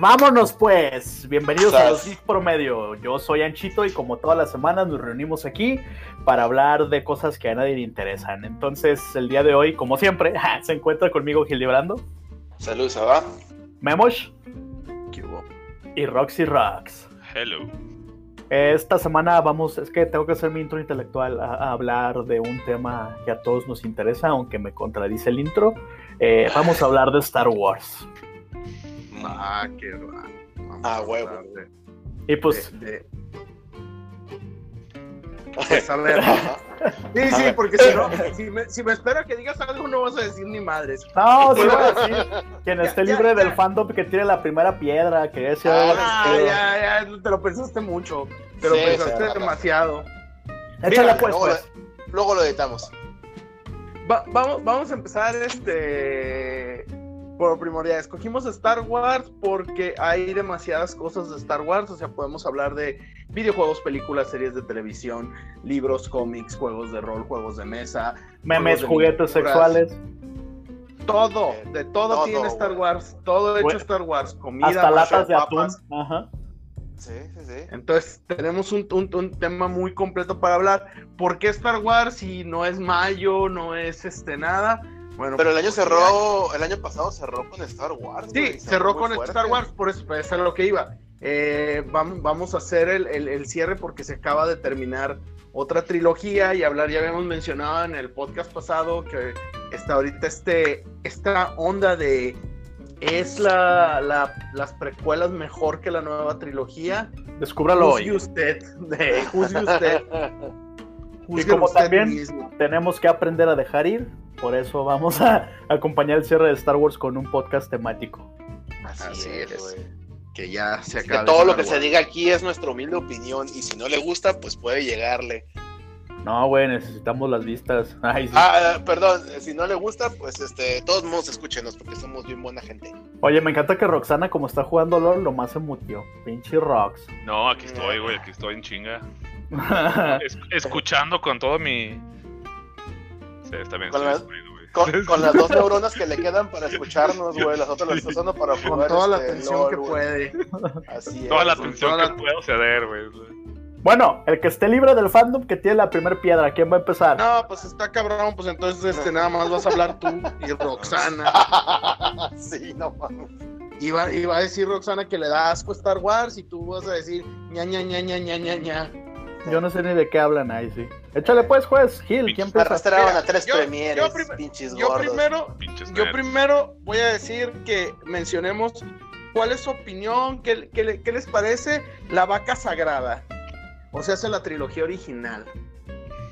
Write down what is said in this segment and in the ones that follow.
Vámonos pues, bienvenidos a los Geek Promedio. Yo soy Anchito y como todas las semanas nos reunimos aquí para hablar de cosas que a nadie le interesan. Entonces, el día de hoy, como siempre, se encuentra conmigo Gildebrando. Saludos, ¿va? Memosh. Y Roxy Rocks. Hello. Esta semana vamos, es que tengo que hacer mi intro intelectual a, hablar de un tema que a todos nos interesa, aunque me contradice el intro. Eh, vamos a hablar de Star Wars. Ah, qué Ah, huevo. Y pues. Pues a ver. Sí, sí, porque si no, si me, si me espero que digas algo, no vas a decir ni madres. No, sí voy a decir. Quien esté libre del fandom que tire la primera piedra, que ese. Ah, ya, ya, te lo pensaste mucho. Te lo pensaste demasiado. Échale pues, luego, pues. Luego lo editamos. vamos, vamos a empezar este por primordial. Escogimos Star Wars porque hay demasiadas cosas de Star Wars. O sea, podemos hablar de videojuegos, películas, series de televisión, libros, cómics, juegos de rol, juegos de mesa, memes, juguetes sexuales. Todo, de todo, tiene Star Wars, todo hecho Star Wars, comida, hasta latas de atún. Ajá. Sí, sí, sí. Entonces tenemos un, un, tema muy completo para hablar. ¿Por qué Star Wars si no es mayo, no es este nada? Bueno, pero el año cerró, el año pasado cerró con Star Wars. Sí, cerró, con Star Wars, por eso, eso es lo que iba. Eh, vamos, vamos, a hacer el, cierre porque se acaba de terminar otra trilogía y hablar, ya habíamos mencionado en el podcast pasado que está ahorita este, esta onda de es la, las precuelas mejor que la nueva trilogía. Descúbralo hoy. usted, de usted. y como también tenemos que aprender a dejar ir, por eso vamos a acompañar el cierre de Star Wars con un podcast temático. Así, es que ya se acaba. todo lo que se diga aquí es nuestra humilde opinión y si no le gusta, pues puede llegarle. No, güey, necesitamos las vistas. Ah, perdón, si no le gusta, pues este, todos modos escúchenos porque somos bien buena gente. Oye, me encanta que Roxana, como está jugando LOL, lo más se mutió. Pinche Rox. No, aquí estoy, güey, aquí estoy en chinga. escuchando con todo mi. Sí, está bien, con, las dos neuronas que le quedan para escucharnos, güey. Las otras las está usando para jugar. Con toda la este, atención que puede. Así Toda la atención que puedo ceder, güey. Bueno, el que esté libre del fandom que tiene la primera piedra, ¿quién va a empezar? No, pues está cabrón, pues entonces este, nada más vas a hablar tú y Roxana. sí, no mames. Iba, iba a decir Roxana que le da asco Star Wars y tú vas a decir ña ña ña ña ña ña ña. Yo no sé ni de qué hablan ahí, sí. Échale pues, juez, Gil, ¿quién empieza? Arrastraron a tres premieres, yo, pinches yo primero, yo primero voy a decir que mencionemos cuál es su opinión, qué, qué, les parece la vaca sagrada. O sea, hace la trilogía original.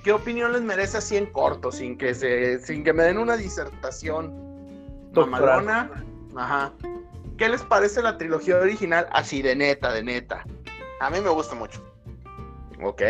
¿Qué opinión les merece así en corto, sin que se, sin que me den una disertación mamalona? Ajá. ¿Qué les parece la trilogía original así de neta, de neta? A mí me gusta mucho. Ok.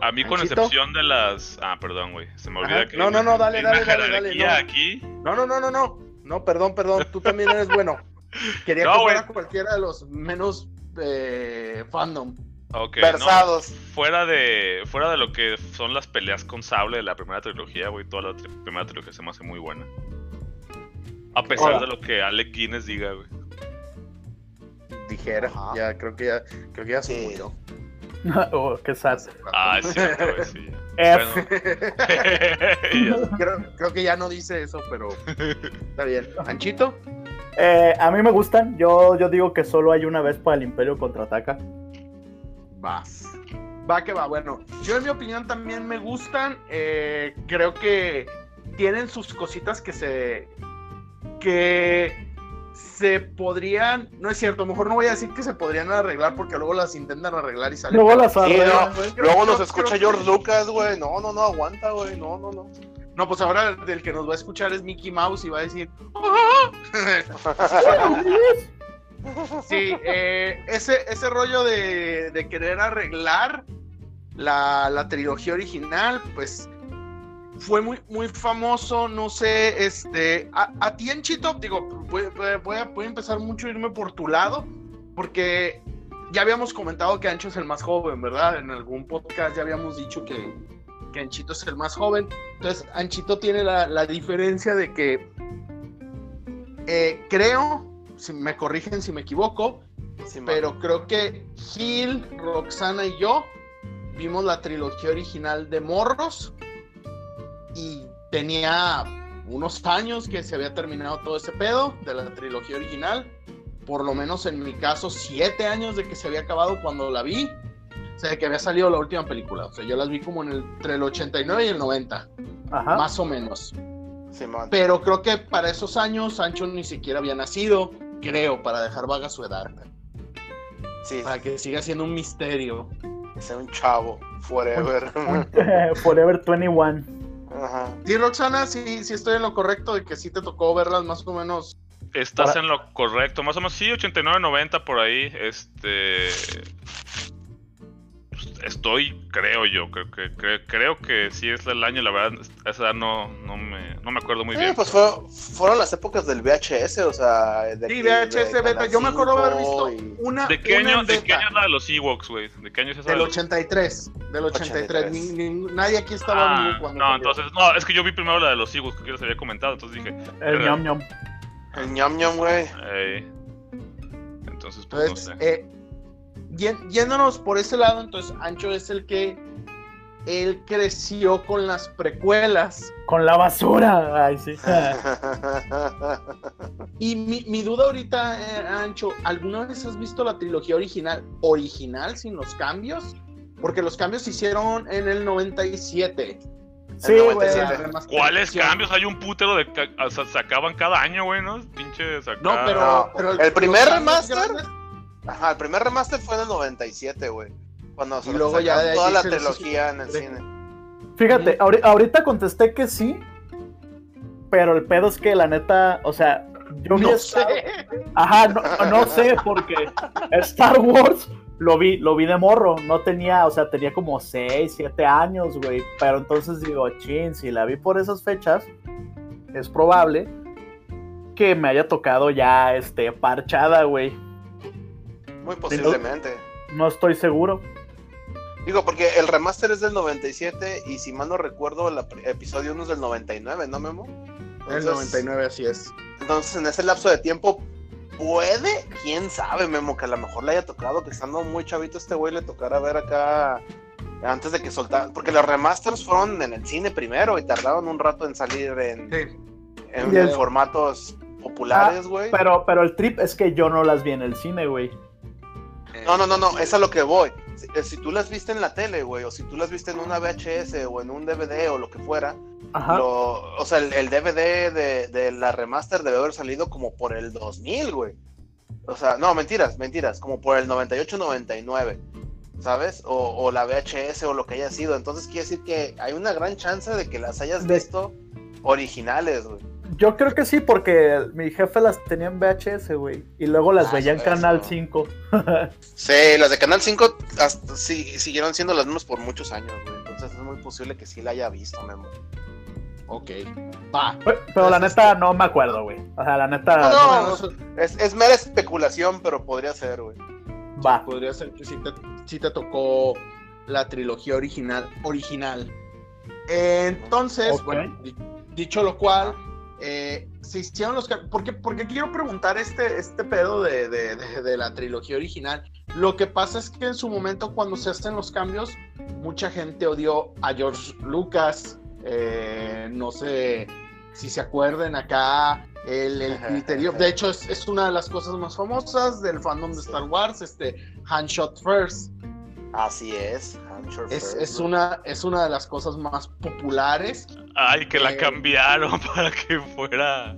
A mí, con excepción de las. Ah, perdón, güey. Se me olvida que. No, no, no, dale, dale, dale, dale. No. aquí. No, no, no, no, no. No, perdón, perdón. Tú también eres bueno. Quería que fuera cualquiera de los menos eh, fandom. Ok, Versados. fuera de fuera de lo que son las peleas con sable de la primera trilogía, güey, toda la primera trilogía se me hace muy buena. A pesar de lo que Alec Guinness diga, güey. Dijera, ya creo que ya creo que ya se murió. oh, qué sad. Ah, sí, sí. creo, que ya no dice eso, pero está bien. ¿Anchito? Eh, a mí me gustan. Yo, yo digo que solo hay una vez para el Imperio contraataca. Vas. Va que va. Bueno, yo en mi opinión también me gustan. Eh, creo que tienen sus cositas que se. que se podrían, no es cierto, mejor no voy a decir que se podrían arreglar porque luego las intentan arreglar y salen. Luego las arreglan. luego nos escucha George Lucas, güey. No, no, no, aguanta, güey. No, no, no. No, pues ahora el que nos va a escuchar es Mickey Mouse y va a decir. sí, eh, ese, ese rollo de, de querer arreglar la, la trilogía original, pues fue muy, muy famoso, no sé, este, a, ti en Chito, digo, voy, a, empezar mucho a irme por tu lado, porque ya habíamos comentado que Ancho es el más joven, ¿verdad? En algún podcast ya habíamos dicho que, que Anchito es el más joven, entonces Anchito tiene la, diferencia de que eh, creo si me corrigen si me equivoco, pero creo que Gil, Roxana y yo vimos la trilogía original de Morros y tenía unos años que se había terminado todo ese pedo de la trilogía original. Por lo menos en mi caso, siete años de que se había acabado cuando la vi. O sea, que había salido la última película. O sea, yo las vi como en el, entre el 89 y el 90. Más o menos. Pero creo que para esos años Sancho ni siquiera había nacido, creo, para dejar vaga su edad. Sí. Para que siga siendo un misterio. Que sea un chavo, forever. forever 21. Ajá. Sí, Roxana, sí, sí estoy en lo correcto de que sí te tocó verlas más o menos. Estás en lo correcto, más o menos sí, 89, 90 por ahí. Este estoy, creo yo, creo que, creo, que sí es el año, la verdad, esa edad no, no, me, no me acuerdo muy bien. pues fueron las épocas del VHS, o sea... De sí, VHS, beta, yo me acuerdo haber visto una... ¿De qué, año, ¿De qué año es la de los Ewoks, güey? ¿De qué año es esa? Del 83, del 83, nadie aquí estaba ah, vivo cuando... No, entonces, no, es que yo vi primero la de los Ewoks, que les había comentado, entonces dije... El ñam ñam. El ñam ñam, güey. Entonces, pues, no sé. Eh, yéndonos por ese lado, entonces Ancho es el que él creció con las precuelas. Con la basura. Ay, sí. y mi, duda ahorita, eh, Ancho, ¿alguna vez has visto la trilogía original, original, sin los cambios? Porque los cambios se hicieron en el 97. Sí, güey. ¿Cuáles cambios? Hay un putero de. O sea, sacaban cada año, güey, ¿no? Pinche No, pero. pero el, primer remaster. Ajá, el primer remaster fue en el 97, güey. Cuando se luego ya toda la trilogía en el cine. Fíjate, ahorita contesté que sí, pero el pedo es que la neta, o sea, yo no sé. Ajá, no, sé, porque Star Wars lo vi, lo vi de morro, no tenía, o sea, tenía como 6, 7 años, güey, pero entonces digo, chin, si la vi por esas fechas, es probable que me haya tocado ya, este, parchada, güey. Muy posiblemente. No, estoy seguro. Digo, porque el remaster es del 97 y si mal no recuerdo, el episodio 1 es del 99, ¿no, Memo? el 99, así es. Entonces, en ese lapso de tiempo, puede, quién sabe, Memo, que a lo mejor le haya tocado, que estando muy chavito este güey, le tocara ver acá antes de que soltara. Porque los remasters fueron en el cine primero y tardaron un rato en salir en, en, formatos populares, ah, güey. pero, pero el trip es que yo no las vi en el cine, güey. No, no, no, no, es a lo que voy. Eh, si, tú las viste en la tele, güey, o si tú las viste en una VHS o en un DVD o lo que fuera, o sea, el, DVD de, la remaster debe haber salido como por el 2000, güey. O sea, no, mentiras, mentiras, como por el 98-99, ¿sabes? O, la VHS o lo que haya sido. Entonces quiere decir que hay una gran chance de que las hayas visto originales, güey. Yo creo que sí, porque mi jefe las tenía en VHS, güey. Y luego las ah, veía en Canal 5. sí, las de Canal 5 sí, siguieron siendo las mismas por muchos años, güey. Entonces es muy posible que sí la haya visto, Memo. Ok. Va. Pero, la neta no me acuerdo, güey. O sea, la neta. No, no, es, es, mera especulación, pero podría ser, güey. Va. podría ser que sí te, sí te tocó la trilogía original. Original. Entonces, bueno, dicho lo cual eh, se hicieron los porque porque quiero preguntar este este pedo de, la trilogía original. Lo que pasa es que en su momento cuando se hacen los cambios mucha gente odió a George Lucas eh, no sé si se acuerden acá el, criterio. De hecho es, es, una de las cosas más famosas del fandom de Star Wars este Handshot First Así es. Es, una, es una de las cosas más populares. Ay, que la cambiaron para que fuera.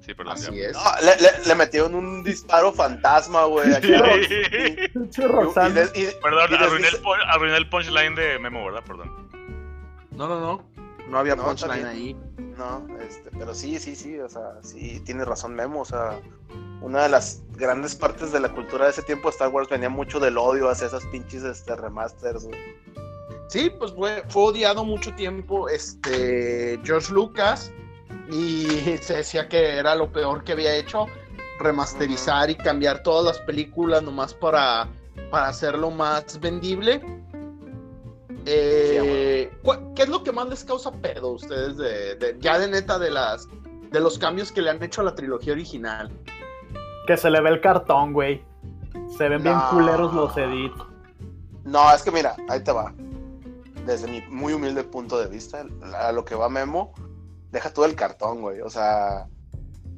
Sí, perdón. Así es. le, le, metieron un disparo fantasma, güey. perdón, arruiné, el, punchline de Memo, ¿verdad? Perdón. No, no, no. No había punchline ahí. No, este, pero sí, sí, sí. O sea, sí, tiene razón Memo. O sea, una de las grandes partes de la cultura de ese tiempo Star Wars venía mucho del odio hacia esas pinches este, remasters, Sí, pues fue, fue odiado mucho tiempo este George Lucas y se decía que era lo peor que había hecho remasterizar y cambiar todas las películas nomás para, para hacerlo más vendible. Eh, ¿Qué es lo que más les causa pedo a ustedes de, ya de neta de las de los cambios que le han hecho a la trilogía original? Que se le ve el cartón, güey. Se ven bien culeros los edits. No, es que mira, ahí te va. Desde mi muy humilde punto de vista, a lo que va Memo, deja todo el cartón, güey. O sea,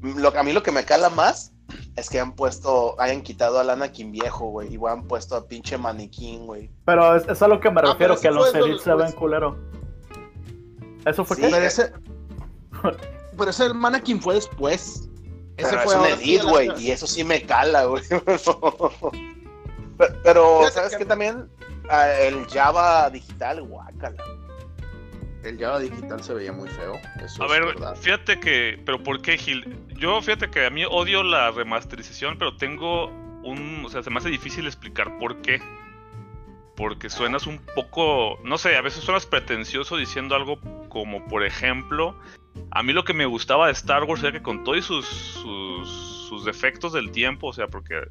lo, a mí lo que me cala más es que han puesto, hayan quitado al Anakin viejo, güey, y han puesto a pinche maniquín, güey. Pero es, a lo que me ah, refiero, que los edits se ven culero. Eso fue que... Pero ese, pero ese Mannequin fue después. Ese fue es un edit, güey, y eso sí me cala, güey. pero, ¿sabes qué también? Ah, el Java digital, guácala. El Java digital se veía muy feo. a ver, fíjate que, pero ¿por qué Gil? Yo fíjate que a mí odio la remasterización, pero tengo un, o sea, se me hace difícil explicar por qué. Porque suenas un poco, no sé, a veces suenas pretencioso diciendo algo como, por ejemplo, a mí lo que me gustaba de Star Wars era que con todos sus, sus, defectos del tiempo, o sea, porque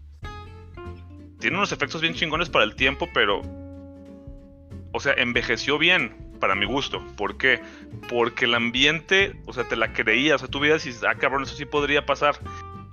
tiene unos efectos bien chingones para el tiempo, pero, o sea, envejeció bien para mi gusto. ¿Por qué? Porque el ambiente, o sea, te la creías, o sea, tú veías y ah, cabrón, eso sí podría pasar.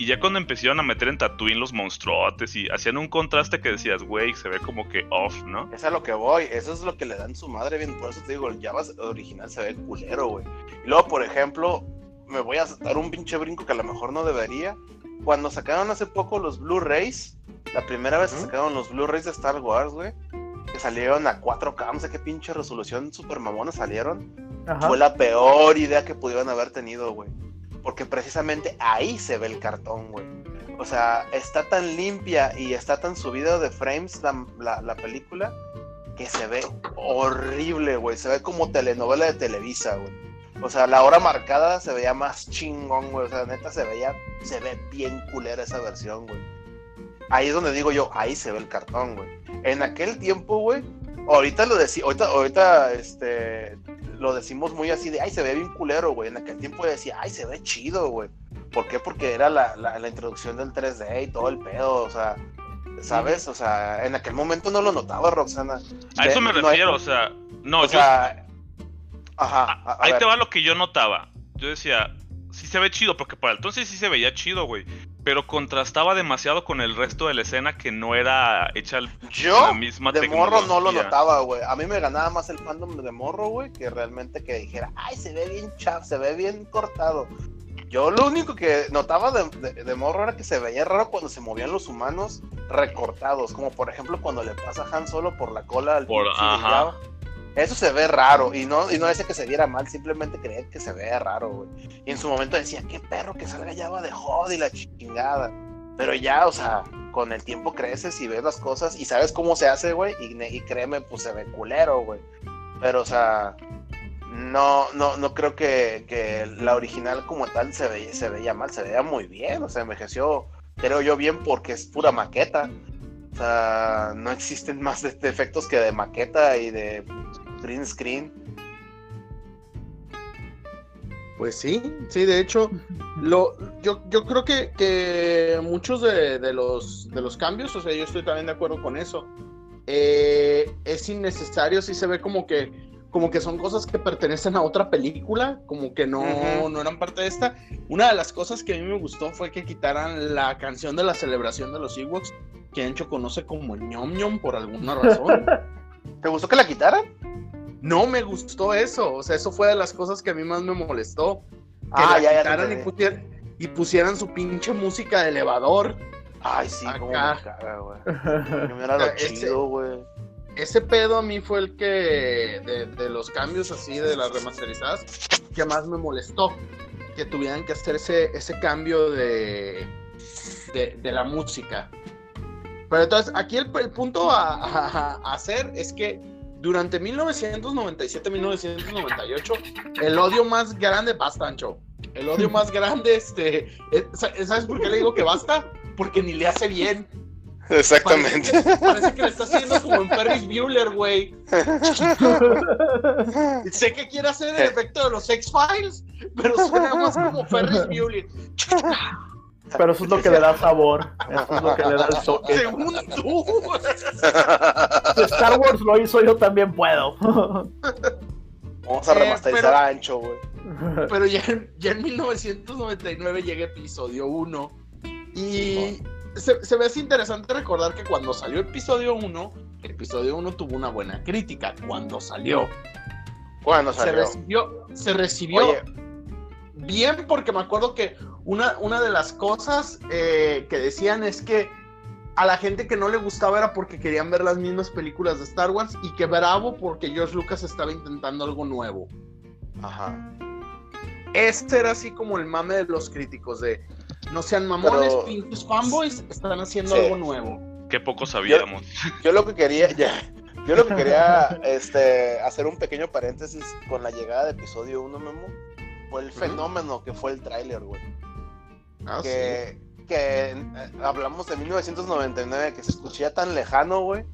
Y ya cuando empezaron a meter en Tatooine los monstruotes y hacían un contraste que decías, güey, se ve como que off, ¿no? Es a lo que voy, eso es lo que le dan su madre bien, por eso te digo, el Java original se ve culero, güey. Y luego, por ejemplo, me voy a dar un pinche brinco que a lo mejor no debería. Cuando sacaron hace poco los Blu-rays, la primera vez que sacaron los Blu-rays de Star Wars, güey, que salieron a 4K, no sé qué pinche resolución super mamona salieron, fue la peor idea que pudieron haber tenido, güey. Porque precisamente ahí se ve el cartón, güey. O sea, está tan limpia y está tan subida de frames la, la, película que se ve horrible, güey. Se ve como telenovela de Televisa, güey. O sea, la hora marcada se veía más chingón, güey. O sea, neta se veía, se ve bien culera esa versión, güey. Ahí es donde digo yo, ahí se ve el cartón, güey. En aquel tiempo, güey, ahorita lo decía, ahorita, este, lo decimos muy así de, ay, se ve bien culero, güey. En aquel tiempo decía, ay, se ve chido, güey. ¿Por qué? Porque era la, la, introducción del 3D y todo el pedo, o sea, ¿sabes? O sea, en aquel momento no lo notaba, Roxana. A eso me refiero, o sea, no, o Sea, ajá. ahí te va lo que yo notaba. Yo decía, sí se ve chido, porque para entonces sí se veía chido, güey pero contrastaba demasiado con el resto de la escena que no era hecha Yo, la misma de morro no lo notaba, güey. A mí me ganaba más el fandom de morro, güey, que realmente que dijera, ay, se ve bien chaf, se ve bien cortado. Yo lo único que notaba de, morro era que se veía raro cuando se movían los humanos recortados, como por ejemplo cuando le pasa Han Solo por la cola al por, ajá. Eso se ve raro y no, y no decía que se viera mal, simplemente creía que se vea raro, güey. Y en su momento decía, qué perro que salga ya va de jod y la chingada. Pero ya, o sea, con el tiempo creces y ves las cosas y sabes cómo se hace, güey, y, créeme, pues se ve culero, güey. Pero, o sea, no, no, no creo que, que la original como tal se, ve, se veía mal, se veía muy bien, o sea, envejeció, creo yo, bien porque es pura maqueta. O sea, no existen más defectos que de maqueta y de green screen. Pues sí, sí, de hecho, lo, yo, yo creo que, que muchos de, los, de los cambios, o sea, yo estoy también de acuerdo con eso, eh, es innecesario, sí se ve como que, como que son cosas que pertenecen a otra película, como que no, no eran parte de esta. Una de las cosas que a mí me gustó fue que quitaran la canción de la celebración de los Ewoks, que Encho conoce como ñom ñom por alguna razón. ¿Te gustó que la quitaran? No me gustó eso, o sea, eso fue de las cosas que a mí más me molestó. Que ah, la quitaran y, pusieran, su pinche música de elevador. Ay, sí, como me caga, güey. lo chido, güey. Ese pedo a mí fue el que, de, los cambios así, de las remasterizadas, que más me molestó. Que tuvieran que hacer ese, ese cambio de, de, la música. Pero entonces, aquí el, punto a, hacer es que durante 1997-1998, el odio más grande, basta, Ancho. El odio más grande, este. Eh, ¿Sabes por qué le digo que basta? Porque ni le hace bien. Exactamente. Parece, que le está haciendo como en Ferris Bueller, güey. sé que quiere hacer el efecto de los X-Files, pero suena más como Ferris Bueller. Pero eso es lo que le da sabor. Eso es lo que le da el toque. Según tú. Si Star Wars lo hizo, yo también puedo. Vamos a eh, remasterizar a Ancho, güey. Pero ya, ya en 1999 llega episodio 1. Y se, se me hace interesante recordar que cuando salió episodio 1, episodio 1 tuvo una buena crítica. Cuando salió. Cuando salió. Se recibió, se recibió bien porque me acuerdo que una, una de las cosas eh, que decían es que a la gente que no le gustaba era porque querían ver las mismas películas de Star Wars y que bravo porque George Lucas estaba intentando algo nuevo. Ajá. Este era así como el mame de los críticos de no sean mamones, pinches fanboys, están haciendo algo nuevo. Qué poco sabíamos. Yo, lo que quería, ya, yo lo que quería este, hacer un pequeño paréntesis con la llegada de episodio 1, Memo, fue el fenómeno que fue el tráiler, güey. Ah, que, que eh, hablamos de 1999, que se escuchía tan lejano, güey,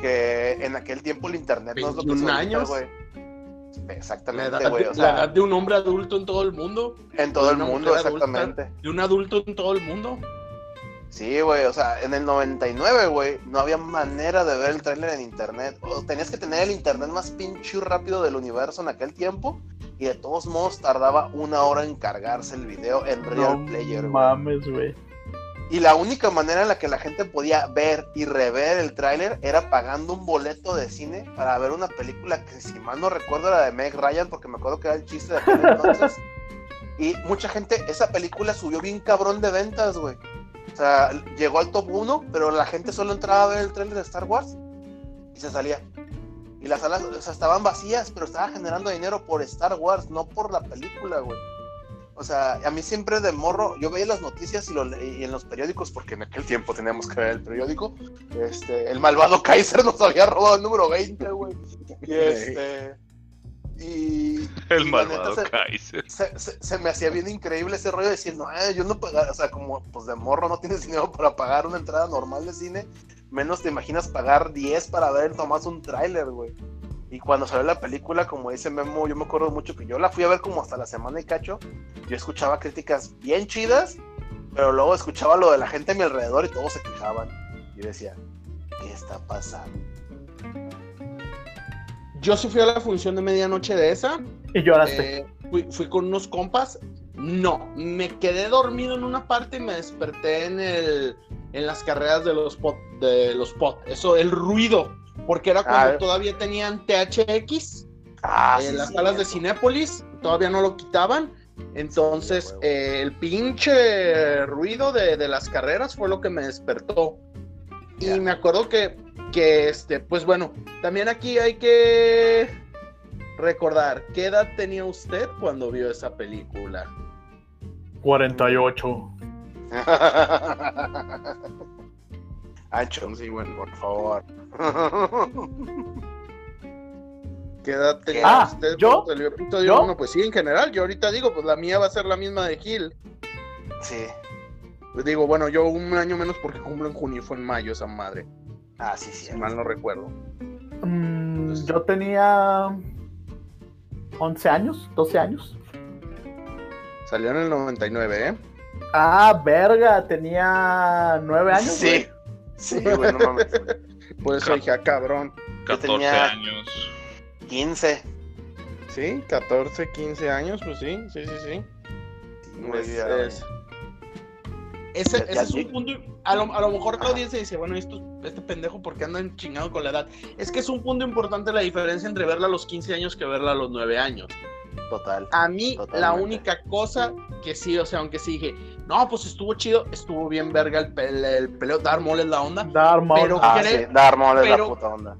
que en aquel tiempo el internet no es lo que años, güey. Exactamente, güey. la edad de un hombre adulto en todo el mundo. En todo el mundo, exactamente. de un adulto en todo el mundo. Sí, güey, o sea, en el 99, güey, no había manera de ver el tráiler en internet. O tenías que tener el internet más pinche rápido del universo en aquel tiempo. Y de todos modos tardaba una hora en cargarse el video en Real Player, güey. mames, güey. Y la única manera en la que la gente podía ver y rever el tráiler era pagando un boleto de cine para ver una película que si mal no recuerdo era de Meg Ryan, porque me acuerdo que era el chiste de aquel entonces. y mucha gente, esa película subió bien cabrón de ventas, güey. O sea, llegó al top 1, pero la gente solo entraba a ver el tráiler de Star Wars y se salía. Y las salas o sea, estaban vacías, pero estaba generando dinero por Star Wars, no por la película, güey. O sea, a mí siempre de morro, yo veía las noticias y, lo, y en los periódicos, porque en aquel tiempo teníamos que ver el periódico, este, el malvado Kaiser nos había robado el número 20, güey. Y este... Y, el malvado Kaiser. Se, me hacía bien increíble ese rollo diciendo, eh, yo no pagaba, o sea, como pues de morro no tienes dinero para pagar una entrada normal de cine, menos te imaginas pagar 10 para ver nomás un tráiler, güey. Y cuando salió la película, como dice Memo, yo me acuerdo mucho que yo la fui a ver como hasta la semana y cacho. Yo escuchaba críticas bien chidas, pero luego escuchaba lo de la gente a mi alrededor y todos se quejaban. Y decía, ¿qué está pasando? Yo sí fui a la función de medianoche de esa. Y lloraste. Eh, fui, fui, con unos compas. No, me quedé dormido en una parte y me desperté en el en las carreras de los pot, de los pot. Eso, el ruido porque era cuando ah, todavía tenían THX ah, en las salas de Cinépolis, todavía no lo quitaban. Entonces, eh, el pinche ruido de, las carreras fue lo que me despertó. Y me acuerdo que, que, este, pues bueno, también aquí hay que recordar, ¿qué edad tenía usted cuando vio esa película? 48. Ancho, sí, bueno, por favor. ¿Qué edad tenía ah, usted? ¿Yo? ¿Yo? pues sí, en general. Yo ahorita digo, pues la mía va a ser la misma de Gil. Sí. Pues digo, bueno, yo un año menos porque cumplo en junio, fue en mayo esa madre. Ah, sí, sí. Si mal no recuerdo. Mm, yo tenía 11 años, 12 años. Salió en el 99, ¿eh? Ah, verga, tenía 9 años. Sí, sí, güey, no mames. Pues eso dije, ah, cabrón. 14 años. 15. Sí, 14, 15 años, pues sí, sí, sí, sí. Ese, es un punto. A lo, a lo mejor la audiencia dice, bueno, esto, este pendejo, ¿por qué andan chingado con la edad? Es que es un punto importante la diferencia entre verla a los 15 años que verla a los 9 años. Total. A mí, la única cosa que sí, o sea, aunque sí dije, no, pues estuvo chido, estuvo bien verga el, el, peleo, Maul es la onda. Darth Maul, pero ah, sí, Maul es la puta onda.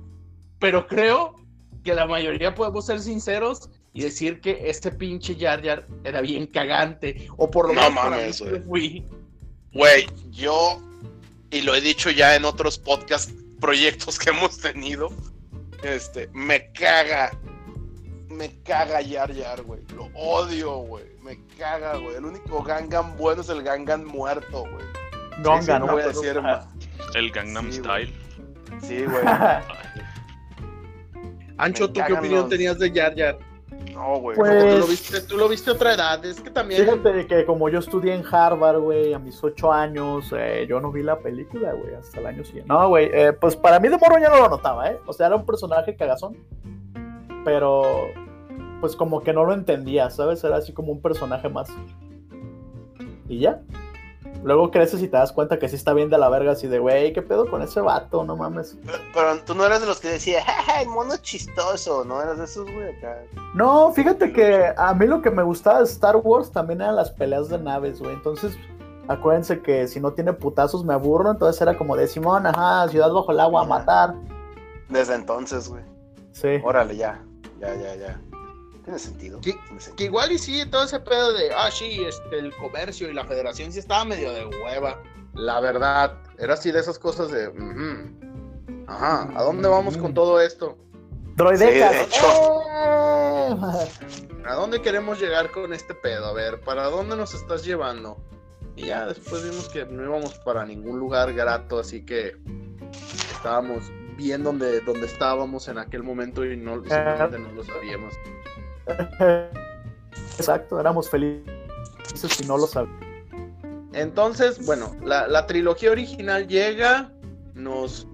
Pero creo que la mayoría podemos ser sinceros y decir que este pinche Jar Jar era bien cagante, o por lo menos no, mames, fui. Güey, yo, y lo he dicho ya en otros podcast proyectos que hemos tenido, este, me caga me caga Yar Yar, güey. Lo odio, güey. Me caga, güey. El único Gangan bueno es el Gangan muerto, güey. Gangan, no voy a decir más. El Gangnam Style. Sí, güey. Ancho, ¿tú qué opinión tenías de Yar Yar? No, güey. Pues... ¿Tú, lo viste, tú lo viste a otra edad. Es que también. Fíjate que como yo estudié en Harvard, güey, a mis ocho años, eh, yo no vi la película, güey, hasta el año siguiente. No, güey, eh, pues para mí de morro ya no lo notaba, ¿eh? O sea, era un personaje cagazón. Pero pues como que no lo entendía, ¿sabes? Era así como un personaje más. ¿Y ya? Luego creces y te das cuenta que sí está bien de la verga, así de, güey, ¿qué pedo con ese vato? No mames. Pero, tú no eras de los que decía, el mono chistoso, ¿no? Eras de esos, güey, acá. No, fíjate que a mí lo que me gustaba de Star Wars también eran las peleas de naves, güey. Entonces, acuérdense que si no tiene putazos me aburro, entonces era como de Simón, ajá, ciudad bajo el agua a matar. Desde entonces, güey. Sí. Órale, ya, ya, ya, ya. Tiene sentido. Que, igual y sí, todo ese pedo de, ah, sí, este, el comercio y la federación sí estaba medio de hueva. La verdad, era así de esas cosas de, ajá, ¿a dónde vamos con todo esto? Droidecas. ¡Eh! ¿A dónde queremos llegar con este pedo? A ver, ¿para dónde nos estás llevando? Y ya después vimos que no íbamos para ningún lugar grato, así que estábamos bien donde, donde estábamos en aquel momento y no, simplemente no lo sabíamos. Exacto, éramos felices y no lo sabíamos. Entonces, bueno, la, trilogía original llega, nos,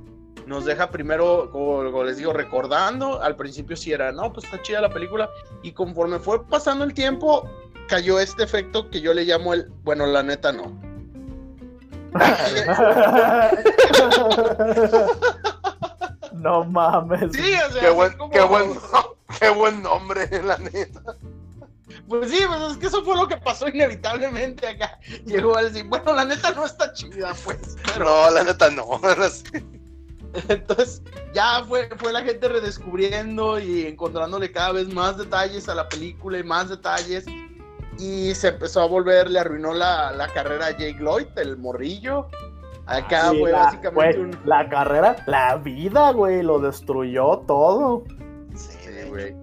nos deja primero, como, les digo, recordando. Al principio sí era, no, pues está chida la película. Y conforme fue pasando el tiempo, cayó este efecto que yo le llamo el, bueno, la neta no. no mames. Sí, o sea, qué, buen, qué, buen, qué buen nombre, la neta. Pues sí, pues es que eso fue lo que pasó inevitablemente acá. Llegó a decir, bueno, la neta no está chida, pues. No, la neta no. Entonces, ya fue, fue la gente redescubriendo y encontrándole cada vez más detalles a la película y más detalles. Y se empezó a volver, le arruinó la, la carrera a Jake Lloyd, el morrillo. Acá fue básicamente un... La carrera, la vida, güey, lo destruyó todo. Sí, güey.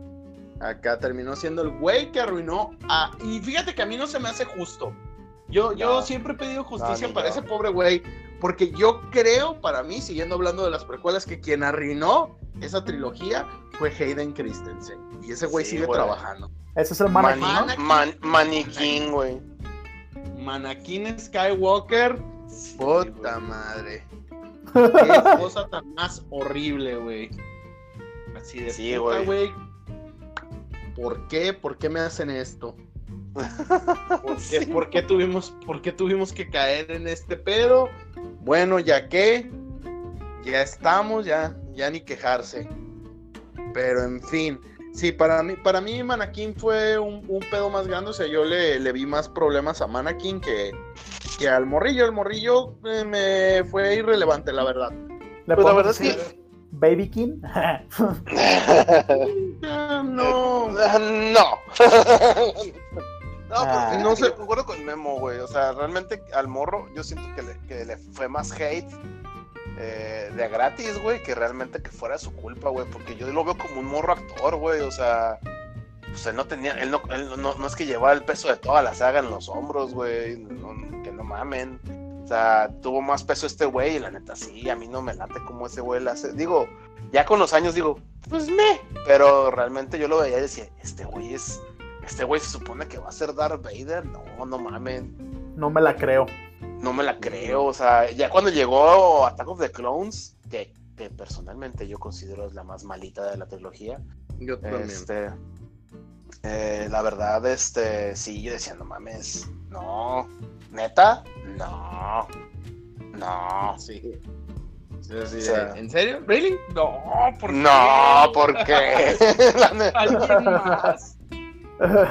Acá terminó siendo el güey que arruinó a... Y fíjate que a mí no se me hace justo. Yo, yo siempre he pedido justicia para ese pobre güey, porque yo creo, para mí, siguiendo hablando de las precuelas, que quien arruinó esa trilogía fue Hayden Christensen. Y ese güey sigue trabajando. Ese es el maniquín. maniquín, güey. Manaquín Skywalker. Puta madre. Qué cosa tan más horrible, güey. Así de sí, güey ¿por qué? ¿Por qué me hacen esto? ¿Por qué, tuvimos, ¿Por qué tuvimos que caer en este pedo? Bueno, ya que ya estamos, ya, ya ni quejarse. Pero en fin, sí, para mí, para mí Manakin fue un, pedo más grande. O sea, yo le, le vi más problemas a Manakin que, que al morrillo. El morrillo eh, me fue irrelevante, la verdad. Pues la verdad es que Baby King? no. No. no, porque no sé, concuerdo con Memo, güey. O sea, realmente al morro yo siento que le, que le fue más hate eh, de gratis, güey, que realmente que fuera su culpa, güey. Porque yo lo veo como un morro actor, güey. O sea, pues él no tenía, él no, él no, es que llevaba el peso de toda la saga en los hombros, güey. que no mamen. O sea, tuvo más peso este güey y la neta sí, a mí no me late como ese güey la hace. Digo, ya con los años digo, pues me. Pero realmente yo lo veía y decía, este güey es, este güey se supone que va a ser Darth Vader. No, no mamen. No me la creo. No me la creo, o sea, ya cuando llegó Attack of the Clones, que, personalmente yo considero es la más malita de la trilogía. Yo también. Este, eh, la verdad, este, sí, yo decía, no mames, no, neta, no, no. Sí. ¿En serio? ¿Really? No, ¿por qué? No, ¿por qué? Alguien más.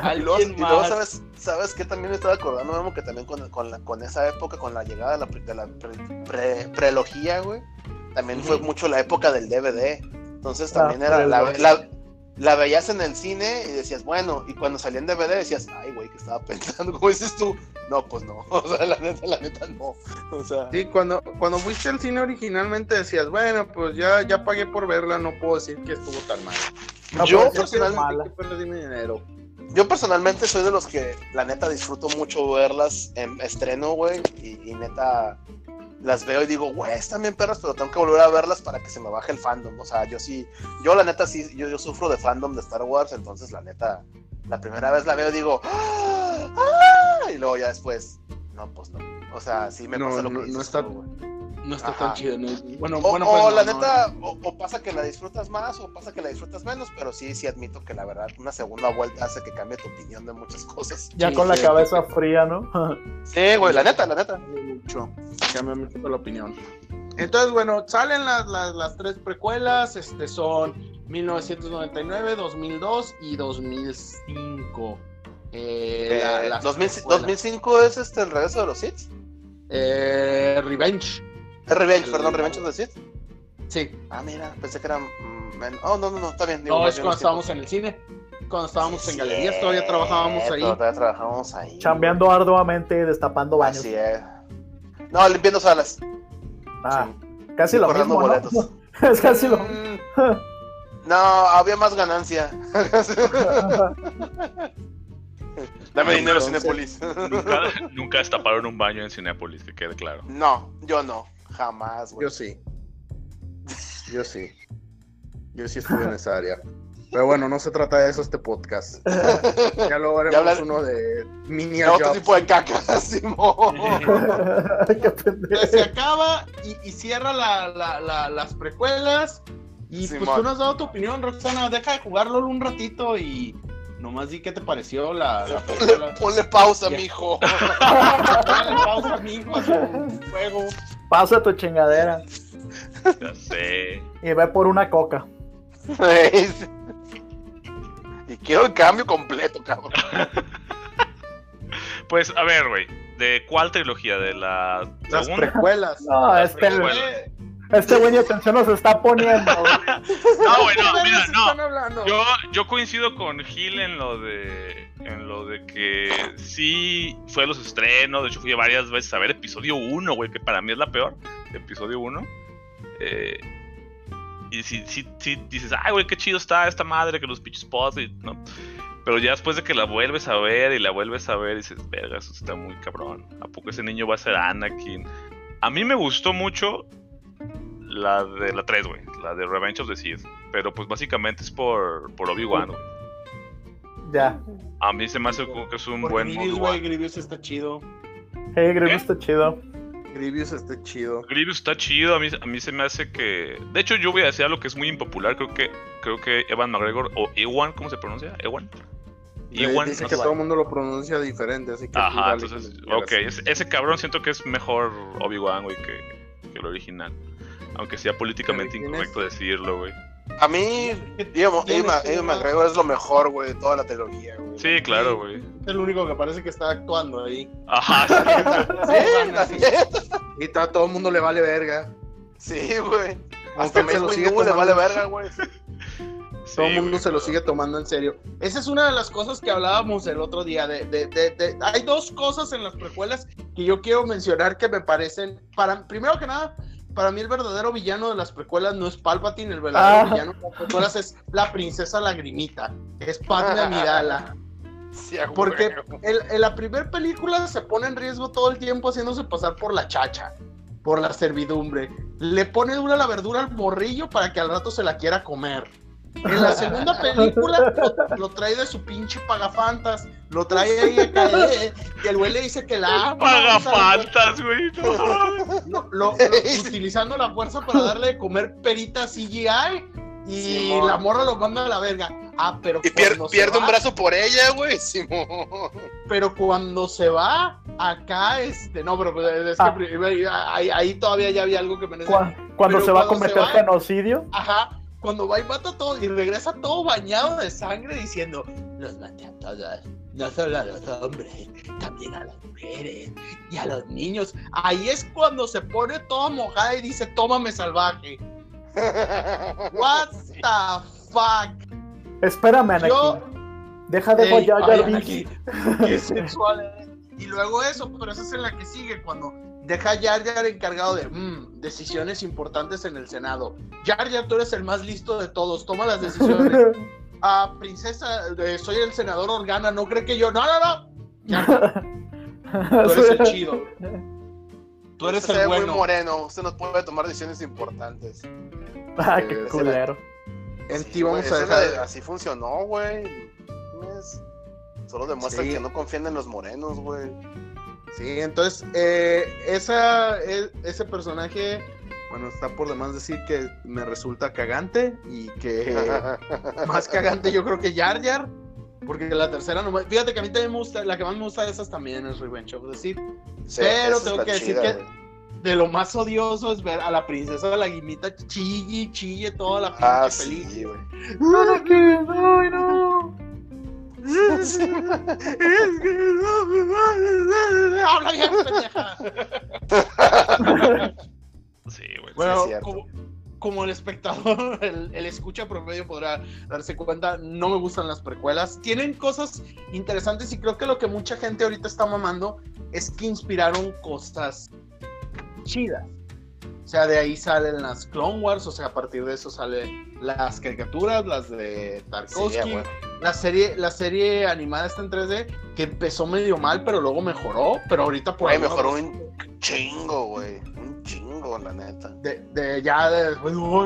¿Alguien y, luego, ¿sabes, ¿sabes qué también me estaba acordando, Memo? Que también con, con, la, con esa época, con la llegada de la, de la pre, prelogía, güey, también fue mucho la época del DVD. Entonces también era la, la, la veías en el cine y decías, bueno, y cuando salía en DVD decías, ay, güey, ¿qué estaba pensando? ¿Cómo dices tú? No, pues no, o sea, la neta, la neta no. O sea. Sí, cuando, cuando fuiste al cine originalmente decías, bueno, pues ya, ya pagué por verla, no puedo decir que estuvo tan mal. yo personalmente perdí mi dinero. Yo personalmente soy de los que, la neta, disfruto mucho verlas en estreno, güey, y neta, las veo y digo, güey, están bien perras, pero tengo que volver a verlas para que se me baje el fandom. O sea, yo sí, yo la neta sí, yo, yo sufro de fandom de Star Wars, entonces la neta, la primera vez la veo y digo, ¡Ah! y luego ya después, no, pues no. O sea, sí me pasa lo que no, no está, no está tan chido. Bueno, o, bueno, pues, la neta, o, pasa que la disfrutas más o pasa que la disfrutas menos, pero sí, sí admito que la verdad, una segunda vuelta hace que cambie tu opinión de muchas cosas. Ya con la cabeza fría, ¿no? sí, güey, la neta, la neta. Mucho, cambia mucho la opinión. Entonces, bueno, salen las, las, las tres precuelas, este son 1999, 2002 y 2005. Eh, 2005 eh, es este el regreso de los Sith. Eh, Revenge. Revenge, perdón, Revenge de Sith. Sí. Ah, mira, pensé que era. Oh, no, no, no, está bien. no, es cuando estábamos en el cine. Cuando estábamos en galerías, todavía trabajábamos ahí. Todavía trabajábamos ahí. Chambeando arduamente, destapando baños. Así es. No, limpiando salas. Ah, casi lo mismo. es casi lo mismo. No, había más ganancia. Dame dinero, Cinepolis. Nunca, nunca destaparon un baño en Cinepolis, que quede claro. No, yo no. Jamás, güey. Yo sí. Yo sí. Yo sí estuve en esa área. Pero bueno, no se trata de eso este podcast. Ya luego haremos uno de mini Otro tipo de caca, Simón. se acaba y, cierra las precuelas. Y pues tú nos has dado tu opinión, Roxana. Deja de jugarlo un ratito y nomás di qué te pareció la, la Ponle, pausa, mijo. Ponle pausa, mijo, a juego. Pausa tu chingadera. Ya sé. Y ve por una coca. y quiero el cambio completo, cabrón. Pues, a ver, güey. ¿De cuál trilogía? ¿De la Las precuelas. No, este, este güey de atención nos está poniendo. no, güey, no, mira, no. Yo, yo coincido con Gil en lo de en lo de que sí fue los estrenos. De hecho, fui varias veces a ver episodio 1, güey, que para mí es la peor. Episodio 1. Eh, y si, si, si dices, ay, güey, qué chido está esta madre que los pitch spots. Y, ¿no? Pero ya después de que la vuelves a ver y la vuelves a ver, dices, verga, eso está muy cabrón. ¿A poco ese niño va a ser Anakin? A mí me gustó mucho la de la 3, güey. La de Revenge of the Sith. Pero pues básicamente es por, por Obi-Wan, Ya. A mí se me hace como que es un buen. Grievous, güey, Grievous está chido. Hey, Grievous está chido. Grievous está chido. Grievous está chido, a mí, a mí se me hace que... De hecho, yo voy a decir algo que es muy impopular, creo que creo que Evan McGregor, o Ewan, ¿cómo se pronuncia? Ewan. Ewan, dice que todo el mundo lo pronuncia diferente, así que... Ajá, entonces, ok, ese, cabrón siento que es mejor Obi-Wan, güey, que, que el original. Aunque sea políticamente incorrecto decirlo, güey. A mí, Ewan McGregor es lo mejor, güey, de toda la trilogía, güey. Sí, claro, güey. Es el único que parece que está actuando ahí. Ajá, sí. y a todo el mundo le vale verga. Sí, güey. Hasta me lo sigue le vale verga, güey. Todo el mundo se lo sigue tomando en serio. Esa es una de las cosas que hablábamos el otro día. De, de, de, hay dos cosas en las precuelas que yo quiero mencionar que me parecen, para, primero que nada, para mí el verdadero villano de las precuelas no es Palpatine, el verdadero ah. villano de las precuelas es la princesa Lagrimita, es Padme Amidala. Porque en la primera película se pone en riesgo todo el tiempo haciéndose pasar por la chacha, por la servidumbre. Le pone dura la verdura al morrillo para que al rato se la quiera comer. En la segunda película lo, trae de su pinche pagafantas. Lo trae ahí acá. Eh, y el güey le dice que la ama. Pagafantas, güey. utilizando la fuerza para darle de comer perita CGI. Y la morra lo manda a la verga. Ah, pero. Y pierde un brazo por ella, güey. Pero cuando se va, acá, este. No, pero es que ah. ahí, todavía ya había algo que me Cuando, se va a cometer genocidio. Ajá cuando va y mata todo y regresa todo bañado de sangre diciendo, los maté a todos, no solo a los hombres, también a las mujeres y a los niños. Ahí es cuando se pone toda mojada y dice, tómame salvaje. What the fuck? Espérame, Anakin. Deja de follar. Qué sensual. Y luego eso, pero esa es en la que sigue, cuando deja a Jar Jar encargado de mm, decisiones importantes en el Senado. Jar Jar, tú eres el más listo de todos, toma las decisiones. Ah, princesa, soy el senador Organa, no cree que yo. No, no, no. Tú eres el chido. Tú eres el bueno. muy moreno, usted no puede tomar decisiones importantes. Ah, qué culero. En ti vamos a dejar. Así funcionó, güey. Solo demuestra que no confían en los morenos, güey. Sí, entonces, eh, esa, e, ese personaje, bueno, está por demás decir que me resulta cagante y que más cagante yo creo que Jar Jar, porque la tercera no Fíjate que a mí también me gusta, la que más me gusta de esas también es Revenge of the Sith. pero tengo que decir que de lo más odioso es ver a la princesa de la guimita chille, chille toda la pinche ah, feliz. Sí, güey. No, que no, no. Habla bien, pendeja. Sí, güey. Bueno, como, el espectador, el, el, escucha promedio podrá darse cuenta, no me gustan las precuelas. Tienen cosas interesantes y creo que lo que mucha gente ahorita está mamando es que inspiraron cosas chidas. O sea, de ahí salen las Clone Wars, o sea, a partir de eso salen las caricaturas, las de Tarkovsky, la serie, la serie animada está en 3D, que empezó medio mal, pero luego mejoró, pero ahorita por ahí mejoró un chingo, güey, un chingo, la neta. De, ya, de,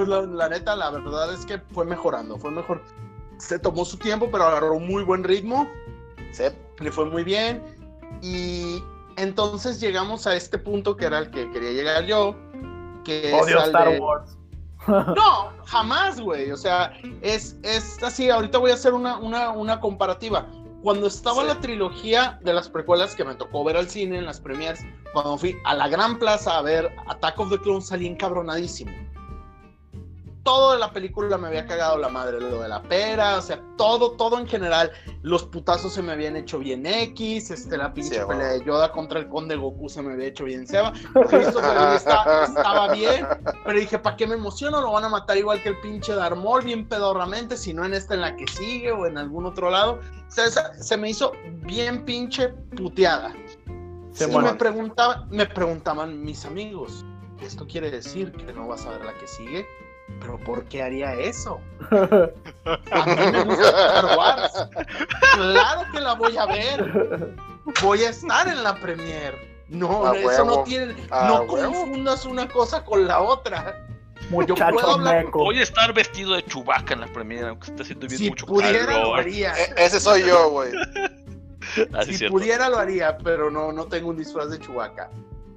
la, neta, la verdad es que fue mejorando, fue mejor. Se tomó su tiempo, pero agarró un muy buen ritmo. Sí. Le fue muy bien. Y entonces llegamos a este punto que era el que quería llegar yo, que Odio Star Wars. No, jamás, güey. O sea, es, es así. Ahorita voy a hacer una, una, una comparativa. Cuando estaba la trilogía de las precuelas que me tocó ver al cine en las premiers, cuando fui a la Gran Plaza a ver Attack of the Clones, salí encabronadísimo todo de la película me había cagado la madre, lo de la pera, o sea, todo, todo en general. Los putazos se me habían hecho bien X, este, la pinche pelea de Yoda contra el conde Goku se me había hecho bien Seba. estaba bien, pero dije, ¿para qué me emociono? Lo van a matar igual que el pinche Darmol, bien pedorramente, si no en esta en la que sigue o en algún otro lado. O sea, se me hizo bien pinche puteada. y me, preguntaba, me preguntaban mis amigos, ¿esto quiere decir que no vas a ver la que sigue? Pero ¿por qué haría eso? A mí me gusta Star Wars. Claro que la voy a ver. Voy a estar en la premiere. No, eso no tiene. no confundas una cosa con la otra. Yo puedo hablar... Voy a estar vestido de chubaca en la premiere, aunque esté haciendo bien si mucho pudiera, Lo haría. E-, ese soy yo, güey. si pudiera lo haría, pero no, no tengo un disfraz de chubaca.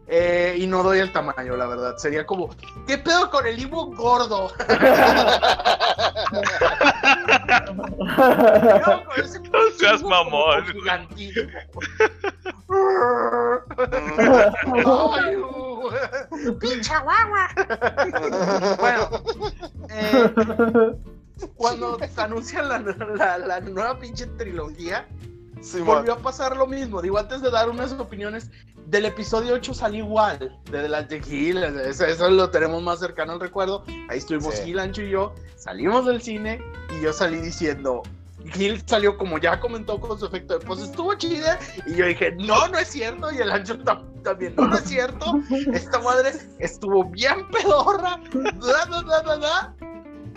Eh, y no doy el tamaño, la verdad. Sería como, ¿qué pedo con el Ivo gordo? no, seas mamón. ¡Pinche guagua! bueno, eh, cuando se anuncia la, la, nueva pinche trilogía, volvió a pasar lo mismo. Digo, antes de dar unas opiniones, del episodio 8 salí igual, de las de Gil, eso, lo tenemos más cercano al recuerdo. Ahí estuvimos Gil, Ancho y yo, salimos del cine y yo salí diciendo, Gil salió como ya comentó con su efecto de pues estuvo chida y yo dije, no, no es cierto y el Ancho también, no, no es cierto, esta madre estuvo bien pedorra,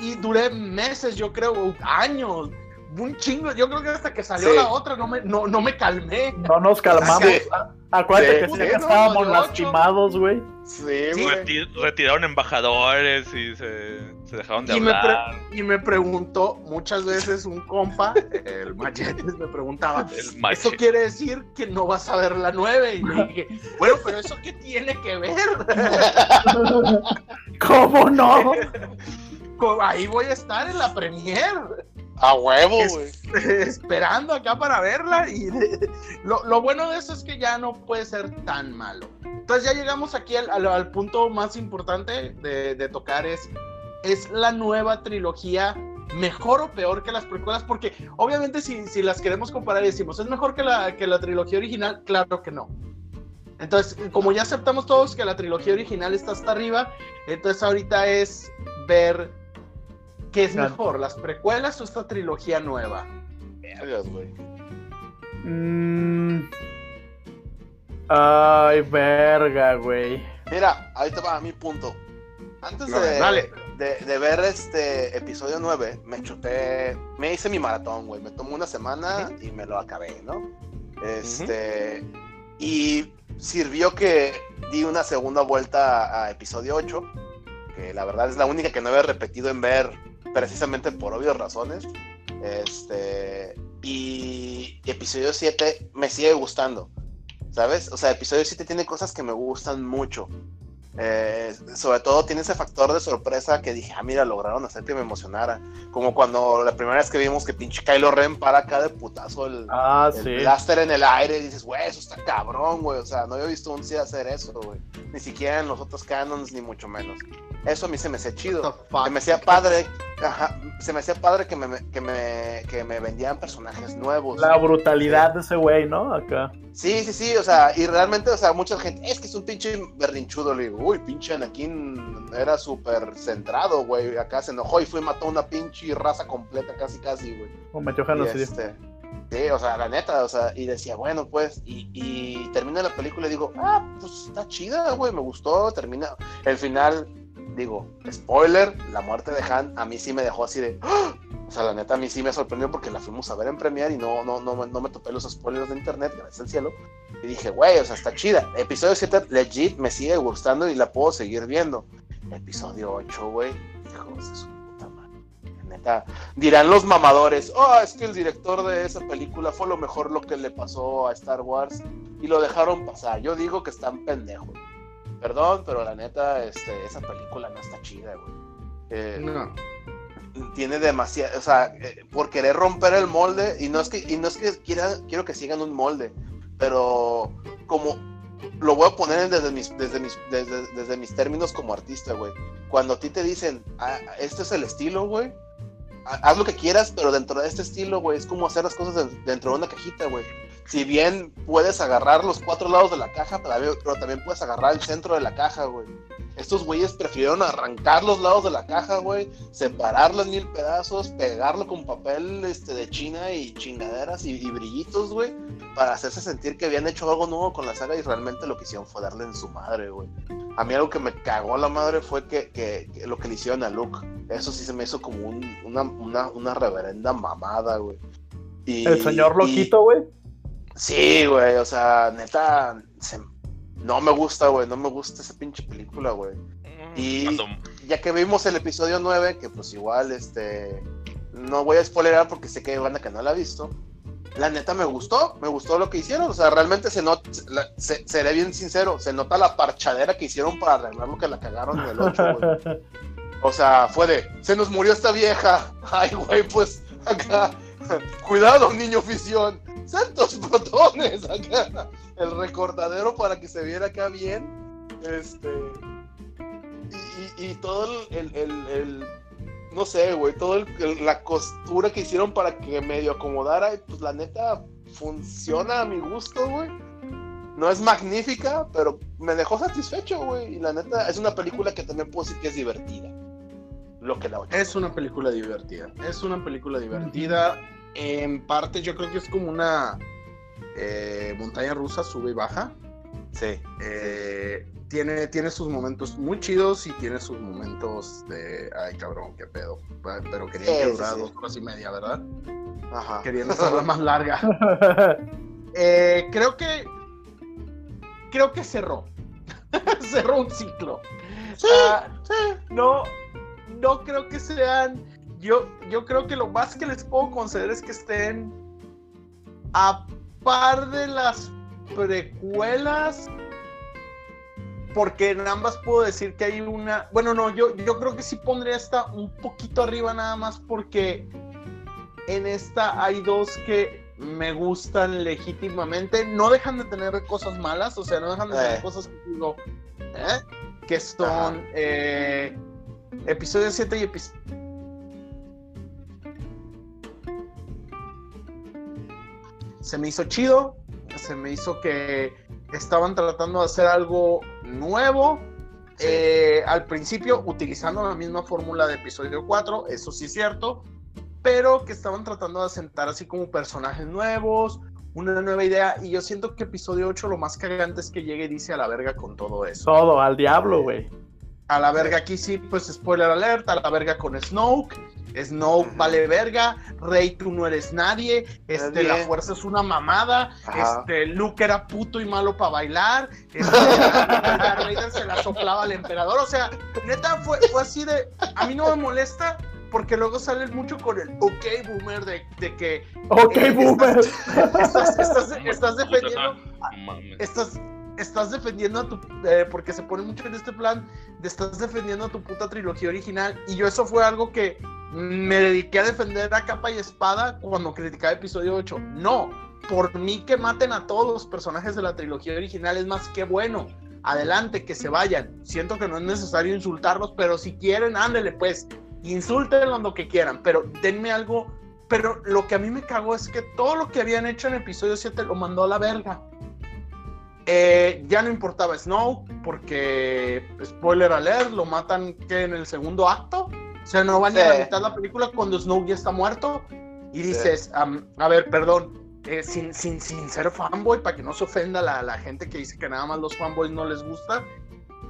y duré meses, yo creo, años un chingo. Yo creo que hasta que salió la otra no me, no, no me calmé. No nos calmamos. Acuérdate que, sí, estábamos lastimados, güey. Sí, güey. retiraron embajadores y se, se dejaron de hablar. y me preguntó muchas veces un compa, el Machetes, me preguntaba: ¿Eso quiere decir que no vas a ver la 9? Y le dije: Bueno, pero ¿eso qué tiene que ver? ¿Cómo no? Ahí voy a estar en la premier. A huevo, güey. esperando acá para verla. Y lo, bueno de eso es que ya no puede ser tan malo. Entonces ya llegamos aquí al, punto más importante de, tocar es, es la nueva trilogía mejor o peor que las precuelas, porque obviamente si, si las queremos comparar y decimos, ¿es mejor que la, que la trilogía original? Claro que no. Entonces, como ya aceptamos todos que la trilogía original está hasta arriba, entonces ahorita es ver ¿Qué es mejor, las precuelas o esta trilogía nueva? güey. Mm. Ay, verga, güey. Mira, ahí te va mi punto. Antes de, de, ver este episodio 9, me chuté, me hice mi maratón, güey. Me tomó una semana y me lo acabé, ¿no? Este, y sirvió que di una segunda vuelta a episodio 8, que la verdad es la única que no había repetido en ver precisamente por obvias razones. Este, y episodio 7 me sigue gustando. ¿sabes? O sea, episodio 7 tiene cosas que me gustan mucho. Eh, sobre todo tiene ese factor de sorpresa que dije, ah, mira, lograron hacer que me emocionara. Como cuando la primera vez que vimos que pinche Kylo Ren para acá de putazo el, ah, blaster en el aire y dices, güey, eso está cabrón, güey. O sea, no había visto un sí hacer eso, güey. Ni siquiera en los otros canons, ni mucho menos. Eso a mí se me hacía chido. Se me hacía padre. se me hacía padre que me, que me, que me vendían personajes nuevos. La brutalidad de ese güey, ¿no? Acá. Sí, sí, sí, o sea, y realmente, o sea, mucha gente, es que es un pinche berrinchudo, le digo, uy, pinche Anakin era súper centrado, güey, acá se enojó y fue y mató una pinche raza completa, casi, casi, güey. O metió este, Sí, o sea, la neta, o sea, y decía, bueno, pues, y, y termina la película y digo, ah, pues está chida, güey, me gustó, termina, el final digo, spoiler, la muerte de Han a mí sí me dejó así de... ¡Ah! O sea, la neta a mí sí me sorprendió porque la fuimos a ver en Premiere y no, no, no, no me topé los spoilers de internet, gracias al cielo. Y dije, güey, o sea, está chida. Episodio 7 legit me sigue gustando y la puedo seguir viendo. Episodio 8, güey, hijos de su puta madre. Neta, dirán los mamadores, oh, es que el director de esa película fue lo mejor lo que le pasó a Star Wars y lo dejaron pasar. Yo digo que están pendejos. Perdón, pero la neta, este, esa película no está chida, güey. Eh, no. Tiene demasiado, o sea, eh, por querer romper el molde, y no es que, y no es que quiera, quiero que sigan un molde, pero como lo voy a poner desde mis, desde mis, desde, mis términos como artista, güey. Cuando a ti te dicen, ah, este es el estilo, güey, haz lo que quieras, pero dentro de este estilo, güey, es como hacer las cosas dentro de una cajita, güey si bien puedes agarrar los cuatro lados de la caja, pero también puedes agarrar el centro de la caja, güey. Estos güeyes prefirieron arrancar los lados de la caja, güey, separarlo en mil pedazos, pegarlo con papel este, de China y chingaderas y, brillitos, güey, para hacerse sentir que habían hecho algo nuevo con la saga y realmente lo que hicieron fue darle en su madre, güey. A mí algo que me cagó a la madre fue que, lo que le hicieron a Luke. Eso sí se me hizo como una, una, reverenda mamada, güey. ¿El señor loquito, güey? Sí, güey, o sea, neta, no me gusta, güey, no me gusta esa pinche película, güey. Mm, y ya que vimos el episodio 9, que pues igual, este, no voy a spoilerar porque sé que hay banda que no la ha visto. La neta me gustó, me gustó lo que hicieron, o sea, realmente se nota, seré bien sincero, se nota la parchadera que hicieron para arreglar lo que la cagaron en el 8, güey. O sea, fue de, se nos murió esta vieja. Ay, güey, pues acá, cuidado, niño fisión santos botones acá. El recortadero para que se viera acá bien. Este. Y, todo el, el, no sé, güey, toda la costura que hicieron para que medio acomodara, pues la neta funciona a mi gusto, güey. No es magnífica, pero me dejó satisfecho, güey. Y la neta es una película que también puedo decir que es divertida. Lo que la Es una película divertida. Es una película divertida en parte yo creo que es como una eh, montaña rusa, sube y baja. Sí. Eh, tiene, tiene sus momentos muy chidos y tiene sus momentos de, ay cabrón, qué pedo. Pero quería que durara dos horas y media, ¿verdad? Ajá. Querían hacerla más larga. Eh, creo que, creo que cerró. cerró un ciclo. Sí, ah, sí. No, no creo que sean yo, yo creo que lo más que les puedo conceder es que estén a par de las precuelas. Porque en ambas puedo decir que hay una. Bueno, no, yo, yo creo que sí pondría esta un poquito arriba nada más porque en esta hay dos que me gustan legítimamente. No dejan de tener cosas malas, o sea, no dejan de tener eh. cosas que digo, ¿eh? que son eh, episodio 7 y episodio se me hizo chido, se me hizo que estaban tratando de hacer algo nuevo. Eh, al principio utilizando la misma fórmula de episodio 4, eso sí es cierto, pero que estaban tratando de asentar así como personajes nuevos, una nueva idea, y yo siento que episodio 8 lo más cagante es que llegue y dice a la verga con todo eso. Todo, al diablo, güey. A la verga aquí sí, pues spoiler alert, a la verga con Snoke, Snow vale verga, Rey tú no eres nadie, este, la fuerza es una mamada, este, Luke era puto y malo para bailar, este, Raider se la soplaba al emperador, o sea, neta fue, fue así de, a mí no me molesta porque luego sales mucho con el ok boomer de, de que ok eh, boomer. estás, estás, defendiendo estás, estás defendiendo a tu eh, porque se pone mucho en este plan de estás defendiendo a tu puta trilogía original y yo eso fue algo que me dediqué a defender a capa y espada cuando criticaba episodio 8 no por mí que maten a todos los personajes de la trilogía original es más que bueno adelante, que se vayan. Siento que no es necesario insultarlos, pero si quieren, ándele pues, insulten lo que quieran, pero denme algo. Pero lo que a mí me cagó es que todo lo que habían hecho en episodio 7 lo mandó a la verga. Eh, ya no importaba Snow, porque, spoiler alert, lo matan que en el segundo acto. O sea, no van a la mitad de la película cuando Snow ya está muerto. Y dices, a ver, perdón, eh, sin, sin, sin, ser fanboy, para que no se ofenda la, la gente que dice que nada más los fanboys no les gusta.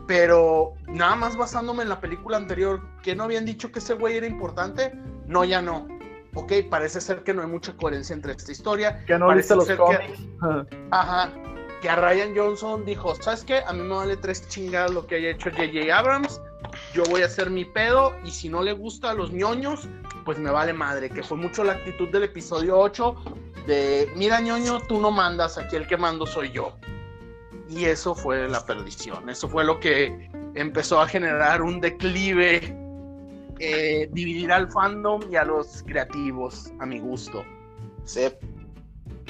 Pero nada más basándome en la película anterior, que no habían dicho que ese güey era importante, no, ya no. Ok, parece ser que no hay mucha coherencia entre esta historia. Que no parece los cómics. ajá. Que a Ryan Johnson dijo, ¿sabes qué? A mí me vale tres chingadas lo que haya hecho J.J. Abrams. Yo voy a hacer mi pedo y si no le gusta a los ñoños, pues me vale madre. Que fue mucho la actitud del episodio 8, de, mira ñoño, tú no mandas, aquí el que mando soy yo. Y eso fue la perdición, eso fue lo que empezó a generar un declive, eh, dividir al fandom y a los creativos, a mi gusto. Sí.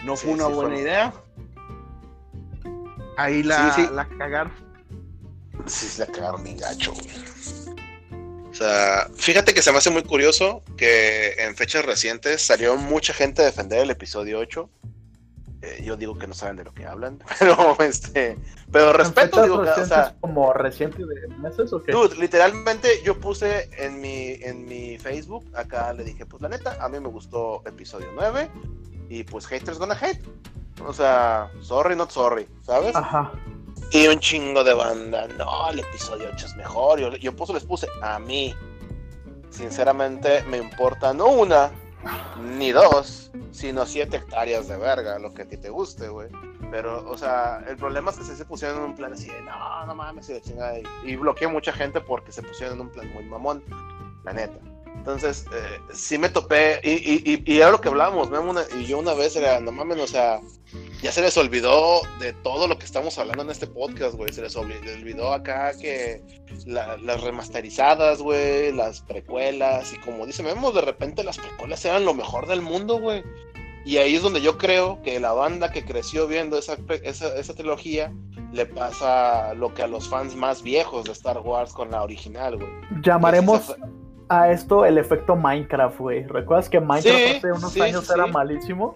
No fue una buena idea. Ahí la, la cagaron. Sí, la cagaron mi gacho, o sea, fíjate que se me hace muy curioso que en fechas recientes salió mucha gente a defender el episodio 8. Eh, yo digo que no saben de lo que hablan, pero este, pero respeto, digo que, o sea, como reciente de meses o qué? Dude, literalmente yo puse en mi en mi Facebook, acá le dije, pues la neta, a mí me gustó episodio 9 y pues haters gonna hate. O sea, sorry not sorry, ¿sabes? Ajá. Y un chingo de banda, no, el episodio 8 es mejor. Yo, yo les puse a mí. Sinceramente me importa no una, ni dos, sino siete hectáreas de verga, lo que a ti te guste, güey. Pero, o sea, el problema es que se pusieron en un plan así de, no, no mames, y de chingada. Y, bloqueé mucha gente porque se pusieron en un plan muy mamón, la neta. Entonces, eh, sí me topé, y, y, y, era lo que hablábamos, y yo una vez era, no mames, o sea, ya se les olvidó de todo lo que estamos hablando en este podcast, güey. Se les olvidó acá que las remasterizadas, güey, las precuelas. Y como dice vemos de repente las precuelas eran lo mejor del mundo, güey. Y ahí es donde yo creo que la banda que creció viendo esa, esa, trilogía le pasa lo que a los fans más viejos de Star Wars con la original, güey. Llamaremos a esto el efecto Minecraft, güey. ¿Recuerdas que Minecraft hace unos años era malísimo?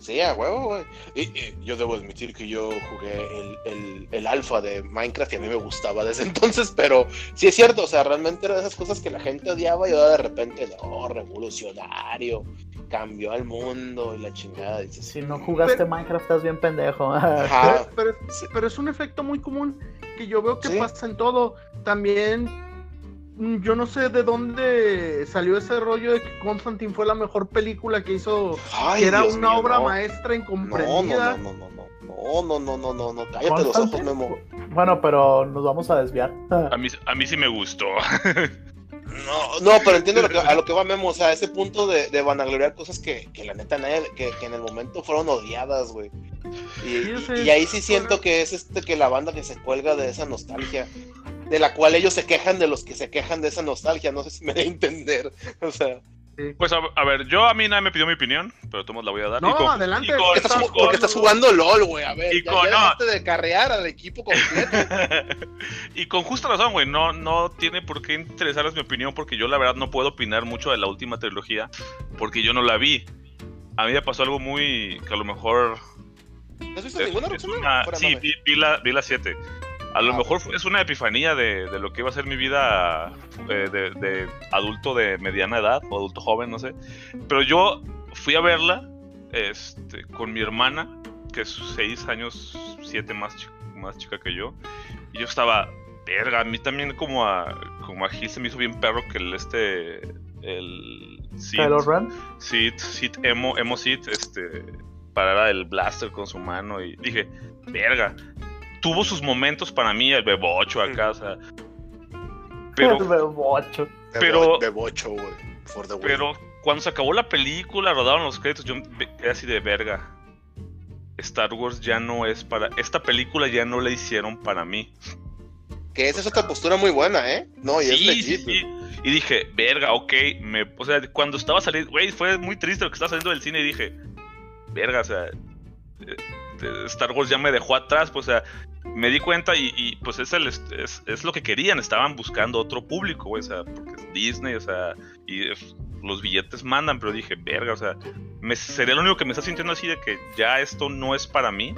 Sí, a huevo, güey. Y, yo debo admitir que yo jugué el, el, el, alfa de Minecraft y a mí me gustaba desde entonces, pero sí es cierto, o sea, realmente eran esas cosas que la gente odiaba y ahora de repente, no, revolucionario, cambió al mundo y la chingada. Dices, si no jugaste Minecraft, estás bien pendejo. pero, pero, es un efecto muy común que yo veo que pasa en todo. También yo no sé de dónde salió ese rollo de que Constantine fue la mejor película que hizo, que era una obra maestra incomprendida. No, no, no, no, no, no, no, no, no, no, cállate los ojos, Memo. Bueno, pero nos vamos a desviar. A mí, a mí sí me gustó. No, no, pero entiendo a lo que va Memo, o sea, ese punto de, de vanagloriar cosas que, que la neta nadie, que, que en el momento fueron odiadas, güey. Y, y, ahí sí siento que es este que la banda que se cuelga de esa nostalgia de la cual ellos se quejan de los que se quejan de esa nostalgia. No sé si me da a entender. O sea. Pues a, ver, yo a mí nadie me pidió mi opinión, pero tú la voy a dar. No, adelante. porque estás jugando LOL, güey. A ver, y con, ya de carrear al equipo completo. y con justa razón, güey. No, no tiene por qué interesarles mi opinión, porque yo la verdad no puedo opinar mucho de la última trilogía, porque yo no la vi. A mí me pasó algo muy. que a lo mejor. ¿No has visto ninguna Sí, vi, vi, la 7. A lo ah, mejor es una epifanía de, lo que iba a ser mi vida eh, de, adulto de mediana edad o adulto joven, no sé. Pero yo fui a verla este, con mi hermana, que es seis años, siete más, chica, más chica que yo. Y yo estaba, verga, a mí también como a, como a Gil se me hizo bien perro que el este, el... Sid, Sid, Sid, emo, emo Sid, este, parara el blaster con su mano y dije, verga, tuvo sus momentos para mí, el Bebocho acá, o sea. Pero, el Bebocho. Pero, Bebocho, güey. Pero cuando se acabó la película, rodaron los créditos, yo quedé así de verga. Star Wars ya no es para. Esta película ya no la hicieron para mí. Que esa es otra postura muy buena, ¿eh? No, y es legit. Y dije, verga, ok. Me, o sea, cuando estaba saliendo, güey, fue muy triste lo que estaba saliendo del cine y dije, verga, o sea, eh, Star Wars ya me dejó atrás, pues, o sea, me di cuenta y, pues es, el, es, lo que querían, estaban buscando otro público, güey, o sea, porque es Disney, o sea, y los billetes mandan, pero dije, verga, o sea, me, sería lo único que me está sintiendo así de que ya esto no es para mí.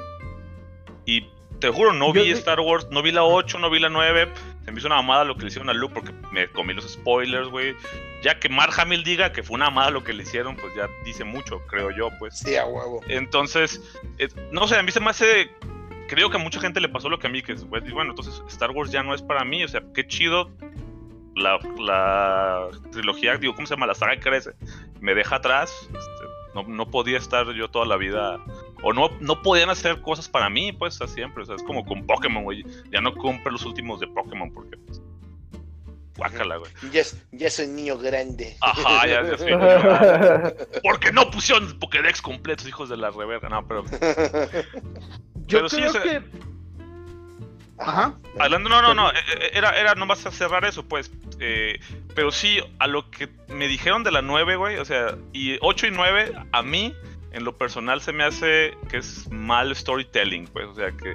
Y te juro, no vi Star Wars, no vi la 8, no vi la 9. Se me hizo una mamada lo que le hicieron a Luke porque me comí los spoilers, güey. Ya que Mark Hamill diga que fue una mamada lo que le hicieron, pues ya dice mucho, creo yo, pues. Sí, a huevo. Entonces, eh, no sé, a mí se me hace creo que a mucha gente le pasó lo que a mí, que bueno, entonces Star Wars ya no es para mí, o sea, qué chido la, la trilogía, digo, ¿cómo se llama? La saga crece, me deja atrás, este, no, no, podía estar yo toda la vida, o no, no podían hacer cosas para mí, pues, siempre, o sea, es como con Pokémon, güey, ya no cumple los últimos de Pokémon, porque, pues, guácala, güey. Ya, ya soy niño grande. Ajá, ya, ya soy niño grande. Porque no pusieron Pokédex completos, hijos de la reverga, no, pero... Yo creo que. Ajá. Hablando, no, no, no, eh, era, era nomás a cerrar eso, pues. Eh, pero sí, a lo que me dijeron de la 9, güey, o sea, y 8 y 9, a mí, en lo personal, se me hace que es mal storytelling, pues, o sea, que.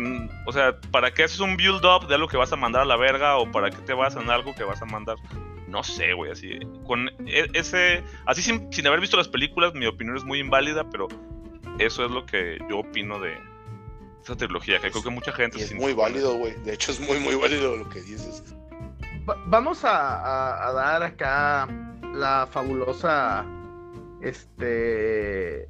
Mm, o sea, ¿para qué haces un build-up de algo que vas a mandar a la verga o para qué te vas en algo que vas a mandar? No sé, güey, así. Con e, ese. Así sin, sin haber visto las películas, mi opinión es muy inválida, pero eso es lo que yo opino de, esa trilogía, que creo que mucha gente... es muy válido, güey. De hecho, es muy, muy válido lo que dices. vamos a, dar acá la fabulosa este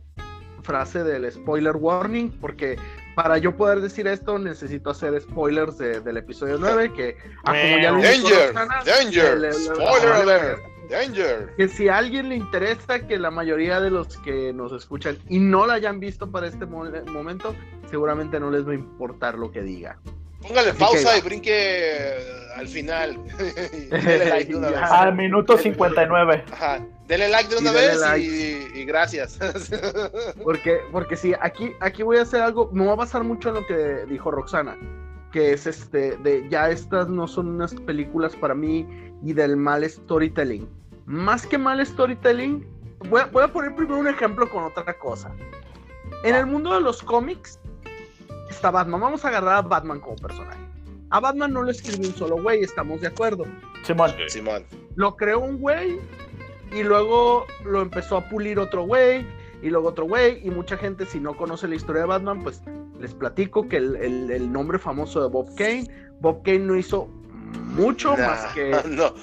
frase del spoiler warning, porque para yo poder decir esto necesito hacer spoilers del episodio 9, que ah, como ya lo Danger, Danger, spoiler alert. Danger. Que si a alguien le interesa que la mayoría de los que nos escuchan y no la hayan visto para este momento, seguramente no les va a importar lo que diga. Póngale pausa y brinque al final. like Al minuto 59. Ajá. Dele like de una vez Y, gracias. porque, porque sí, aquí, aquí voy a hacer algo. Me va a basar mucho en lo que dijo Roxana. Que es este, de ya estas no son unas películas para mí y del mal storytelling. Más que mal storytelling, voy a, poner primero un ejemplo con otra cosa. En el mundo de los cómics está Batman. Vamos a agarrar a Batman como personaje. A Batman no lo escribió un solo güey, estamos de acuerdo. Simón. Simón. Lo creó un güey y luego lo empezó a pulir otro güey y luego otro güey y mucha gente si no conoce la historia de Batman pues les platico que el nombre famoso de Bob Kane, Bob Kane no hizo mucho más que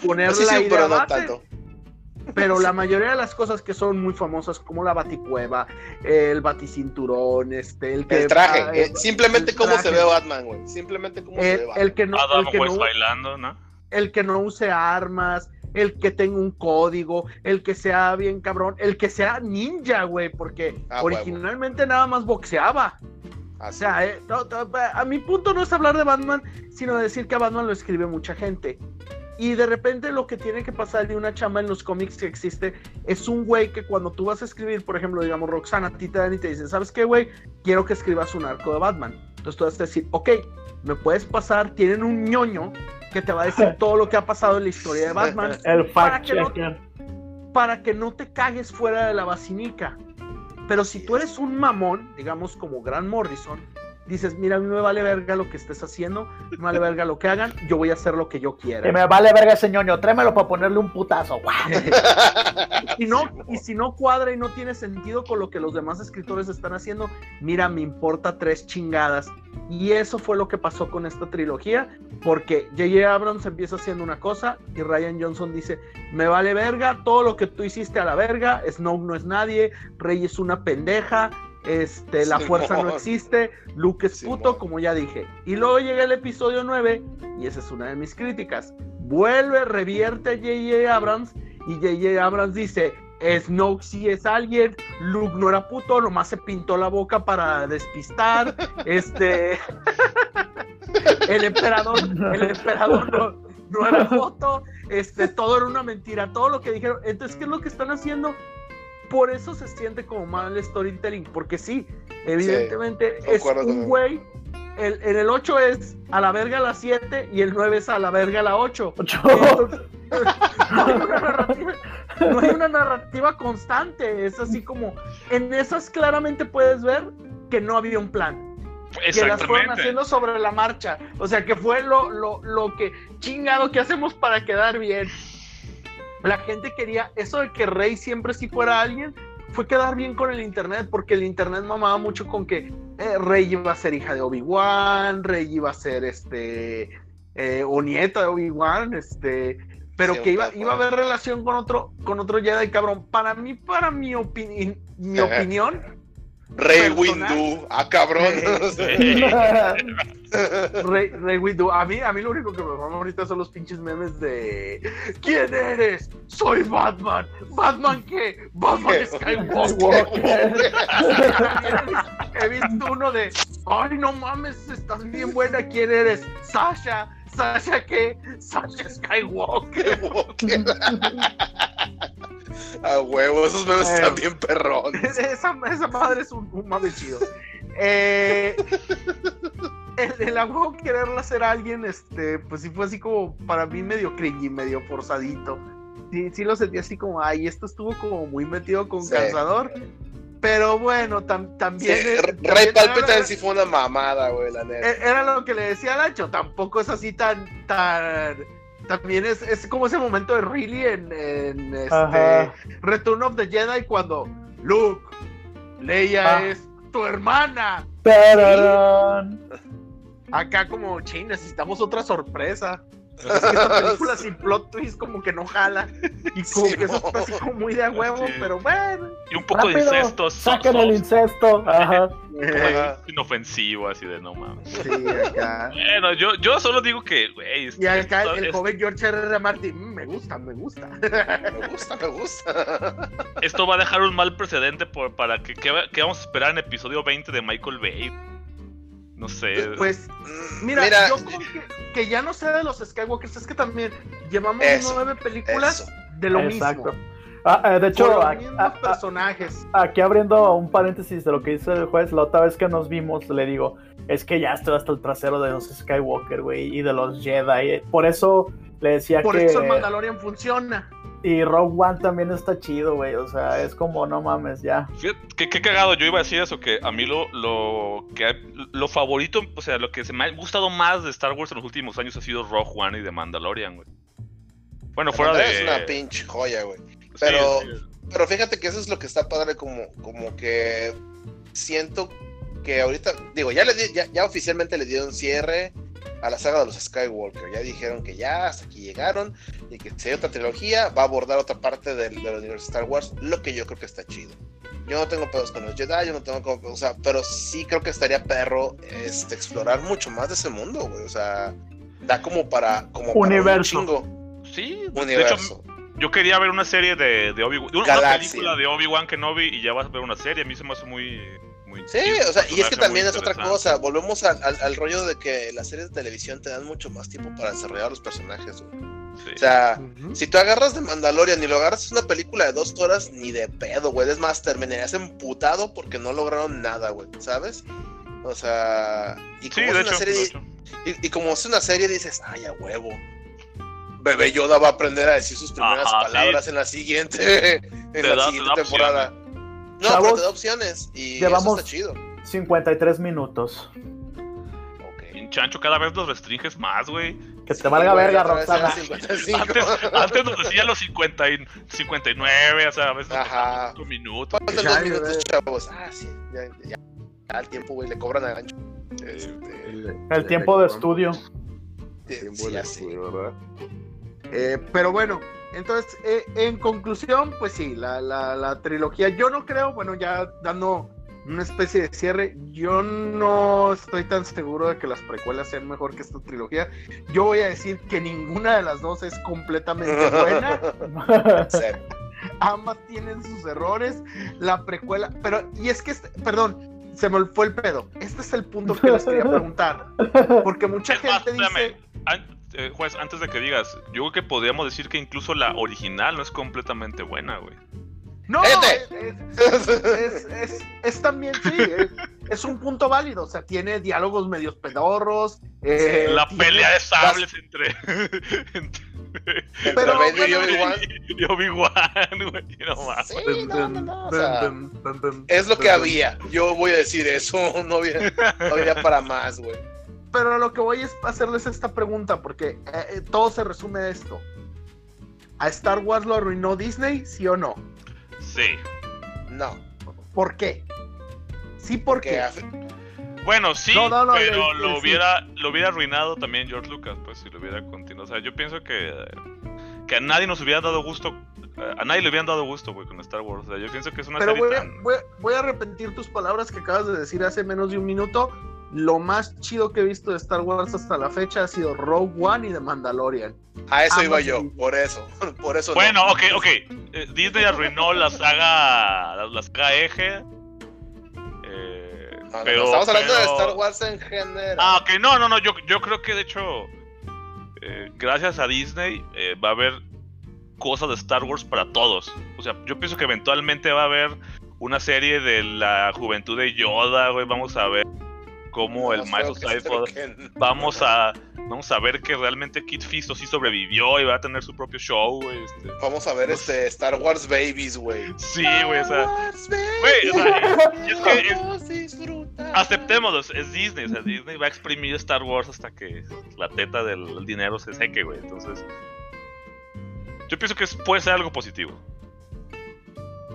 poner la idea pero, tanto. Pero la mayoría de las cosas que son muy famosas, como la baticueva, el baticinturón, este, el que. El traje, eh, simplemente cómo se ve Batman, güey. Simplemente cómo se ve Batman. El que no, el que no, bailando, ¿no? El que no use armas, el que tenga un código, el que sea bien cabrón, el que sea ninja, güey, porque ah, originalmente nada más boxeaba. O sea, eh, a mi punto no es hablar de Batman, sino decir que a Batman lo escribe mucha gente. Y de repente lo que tiene que pasar de una chamba en los cómics que existe es un güey que cuando tú vas a escribir, por ejemplo, digamos, Roxana, a ti te dan y te dicen, ¿sabes qué, güey? Quiero que escribas un arco de Batman. Entonces tú vas a decir, ok, me puedes pasar, tienen un ñoño que te va a decir todo lo que ha pasado en la historia de Batman. El fact para que, para que no te cagues fuera de la basinica. Pero si tú eres un mamón, digamos como Grant Morrison, dices, mira, a mí me vale verga lo que estés haciendo, me vale verga lo que hagan, yo voy a hacer lo que yo quiera. Me vale verga ese ñoño, tráemelo para ponerle un putazo. y, no, y si no cuadra y no tiene sentido con lo que los demás escritores están haciendo, mira, me importa tres chingadas. Y eso fue lo que pasó con esta trilogía, porque J.J. Abrams empieza haciendo una cosa y Ryan Johnson dice, me vale verga, todo lo que tú hiciste a la verga, Snow no es nadie, Rey es una pendeja, este, la fuerza no existe, Luke es puto, como ya dije. Y luego llega el episodio 9, y esa es una de mis críticas. Vuelve, revierte a J.J. Abrams, y J.J. Abrams dice, Snoke sí es alguien, Luke no era puto, nomás se pintó la boca para despistar, este... el emperador, el emperador no era foto, este, todo era una mentira, todo lo que dijeron. Entonces, ¿qué es lo que están haciendo? Por eso se siente como mal storytelling, porque sí, evidentemente es un güey. El, en el 8 es a la verga la 7 y el 9 es a la verga la 8. no, hay una narrativa, constante, es así como en esas claramente puedes ver que no había un plan que las fueron haciendo sobre la marcha. O sea, que fue lo, lo, lo que chingado que hacemos para quedar bien la gente quería eso de que Rey siempre sí fuera alguien, fue quedar bien con el internet, porque el internet mamaba mucho con que eh, Rey iba a ser hija de Obi-Wan, Rey iba a ser este eh, o nieta de Obi-Wan, este, pero que iba, iba a haber relación con otro, con otro Jedi cabrón. Para mí, para mi, opinión mi opinión, Rey Windu, ah cabrón. Rey, Rey Windu, a mí, a mí lo único que me mama ahorita son los pinches memes de ¿Quién eres? Soy Batman. ¿Batman qué? Batman Skywalker. He visto uno de Ay no mames, estás bien buena, ¿quién eres? Sasha. ¿Sasha qué? Sasha Skywalker. A huevo, esos memes están bien perrones. Esa, madre es un, un mame chido. Eh, el, el huevo quererla hacer a alguien, este, pues sí fue así como para mí medio cringy, medio forzadito. Sí, sí lo sentí así como, ay, esto estuvo como muy metido con cansador. Pero bueno, también. Rey Palpatine sí fue una mamada, güey, la neta. E, era lo que le decía a Nacho, tampoco es así tan, tan también es, es como ese momento de Really en, este Return of the Jedi cuando Luke, Leia ah. es tu hermana. Acá como, ching, necesitamos otra sorpresa. Es que esta película sin plot twist como que no jala. Y como que eso está así como muy de a huevo, pero bueno. Y un poco de incesto. Saquen el incesto. Ajá. Inofensivo, así de no mames. Sí, acá. Bueno, yo, yo solo digo que, güey. Y acá el, joven George R. R. Martin, mm, me gusta, me gusta. me gusta, me gusta. Esto va a dejar un mal precedente por, para que, que, vamos a esperar en episodio 20 de Michael Bay. No sé. Pues, mira, yo creo que, ya no sé de los Skywalkers, es que también llevamos nueve películas de lo mismo. Ah, eh, de hecho, personajes. aquí abriendo un paréntesis de lo que dice el juez, la otra vez que nos vimos, le digo, es que ya estoy hasta el trasero de los Skywalker, güey, y de los Jedi. Por eso le decía que. Por eso el Mandalorian funciona. Y Rogue One también está chido, güey. O sea, es como, no mames, ya. qué, cagado. Yo iba a decir eso, que a mí lo, lo, que, lo favorito, o sea, lo que se me ha gustado más de Star Wars en los últimos años ha sido Rogue One y de Mandalorian, güey. Bueno, fuera de... Es una pinche joya, güey. Pero, pero fíjate que eso es lo que está padre, como, como que siento que ahorita, digo, ya, le ya, ya oficialmente le dieron cierre a la saga de los Skywalker. Ya dijeron que ya hasta aquí llegaron y que si hay otra trilogía va a abordar otra parte del, del universo Star Wars, lo que yo creo que está chido. Yo no tengo pedos con los Jedi, yo no tengo como, o sea, pero sí creo que estaría perro este, explorar mucho más de ese mundo, güey. O sea, da como para como universo. Para un chingo. Sí, universo. De hecho, yo quería ver una serie de, de Obi-Wan, una película de Obi-Wan Kenobi y ya vas a ver una serie. A mí se me hace muy Sí, o sea, y es que también es otra cosa. Volvemos al, rollo de que las series de televisión te dan mucho más tiempo para desarrollar los personajes. O sea, si tú agarras de Mandalorian y lo agarras una película de dos horas, ni de pedo, güey. Es más, terminarías emputado porque no lograron nada, güey, ¿sabes? O sea, y como es una serie, y, como es una serie, dices, ay, a huevo. Bebé Yoda va a aprender a decir sus primeras palabras en la siguiente, en la siguiente temporada. No, pero te da opciones y llevamos eso está chido. 53 minutos. Ok. Chancho, cada vez los restringes más, güey. Que te valga verga, Roxana. Antes, antes nos decía los 50 y 59, o sea, a veces Ajá. 5 minutos. Faltan dos minutos, chavos. Ah, sí, ya, ya, ya el tiempo, güey, le cobran a gancho. Este, el tiempo de estudio. Sí, de estudio, ¿verdad? Eh, pero bueno, entonces, eh, en conclusión, pues sí, la, la, trilogía, yo no creo, bueno, ya dando una especie de cierre, yo no estoy tan seguro de que las precuelas sean mejor que esta trilogía. Yo voy a decir que ninguna de las dos es completamente buena. Ambas tienen sus errores. La precuela, pero, y es que, este, perdón, se me fue el pedo. Este es el punto que les quería preguntar. Porque mucha gente dice eh, juez, antes de que digas, yo creo que podríamos decir que incluso la original no es completamente buena, güey. No, es, es, también, sí, es, un punto válido. O sea, tiene diálogos medios pedorros. Eh, la pelea de sables entre, pero, Vader y Obi-Wan. Y Obi-Wan, güey. No, no, no, no, es lo que había. Yo voy a decir eso. No había, no había para más, güey. Pero lo que voy es hacerles esta pregunta, porque eh, eh, todo se resume a esto. ¿A Star Wars lo arruinó Disney, sí o no? Sí. No. ¿Por qué? Sí, porque. Bueno, sí, pero lo hubiera lo hubiera arruinado también George Lucas, pues si lo hubiera continuado. O sea, yo pienso que que a nadie nos hubiera dado gusto, a nadie le hubieran dado gusto, güey, con Star Wars. O sea, yo pienso que es una pero voy, voy, voy, a arrepentir tus palabras que acabas de decir hace menos de un minuto. Lo más chido que he visto de Star Wars hasta la fecha ha sido Rogue One y The Mandalorian. A eso iba yo, por eso, por eso. Bueno, ok, ok. Eh, Disney arruinó la saga, la, saga Eje. Eh, pero, estamos hablando de Star Wars en general. Ah, ok, no, no, no. Yo, yo creo que de hecho, eh, gracias a Disney, va a haber cosas de Star Wars para todos. O sea, yo pienso que eventualmente va a haber una serie de la juventud de Yoda, güey. Vamos a ver cómo el maestro vamos a vamos a ver que realmente Kid Fisto sí sobrevivió y va a tener su propio show, güey. Este. Vamos a ver este Star Wars Babies, güey. Sí, güey, o sea, güey, o sea, es, que aceptémoslo, es Disney, o sea, Disney va a exprimir Star Wars hasta que la teta del dinero se seque, güey. Entonces, yo pienso que puede ser algo positivo.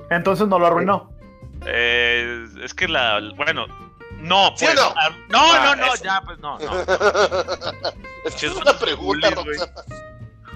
Entonces no lo arruinó. Eh, es que la, bueno, no, pues. no? no, ah, no, no, ya, pues no, no. es que es una pregunta,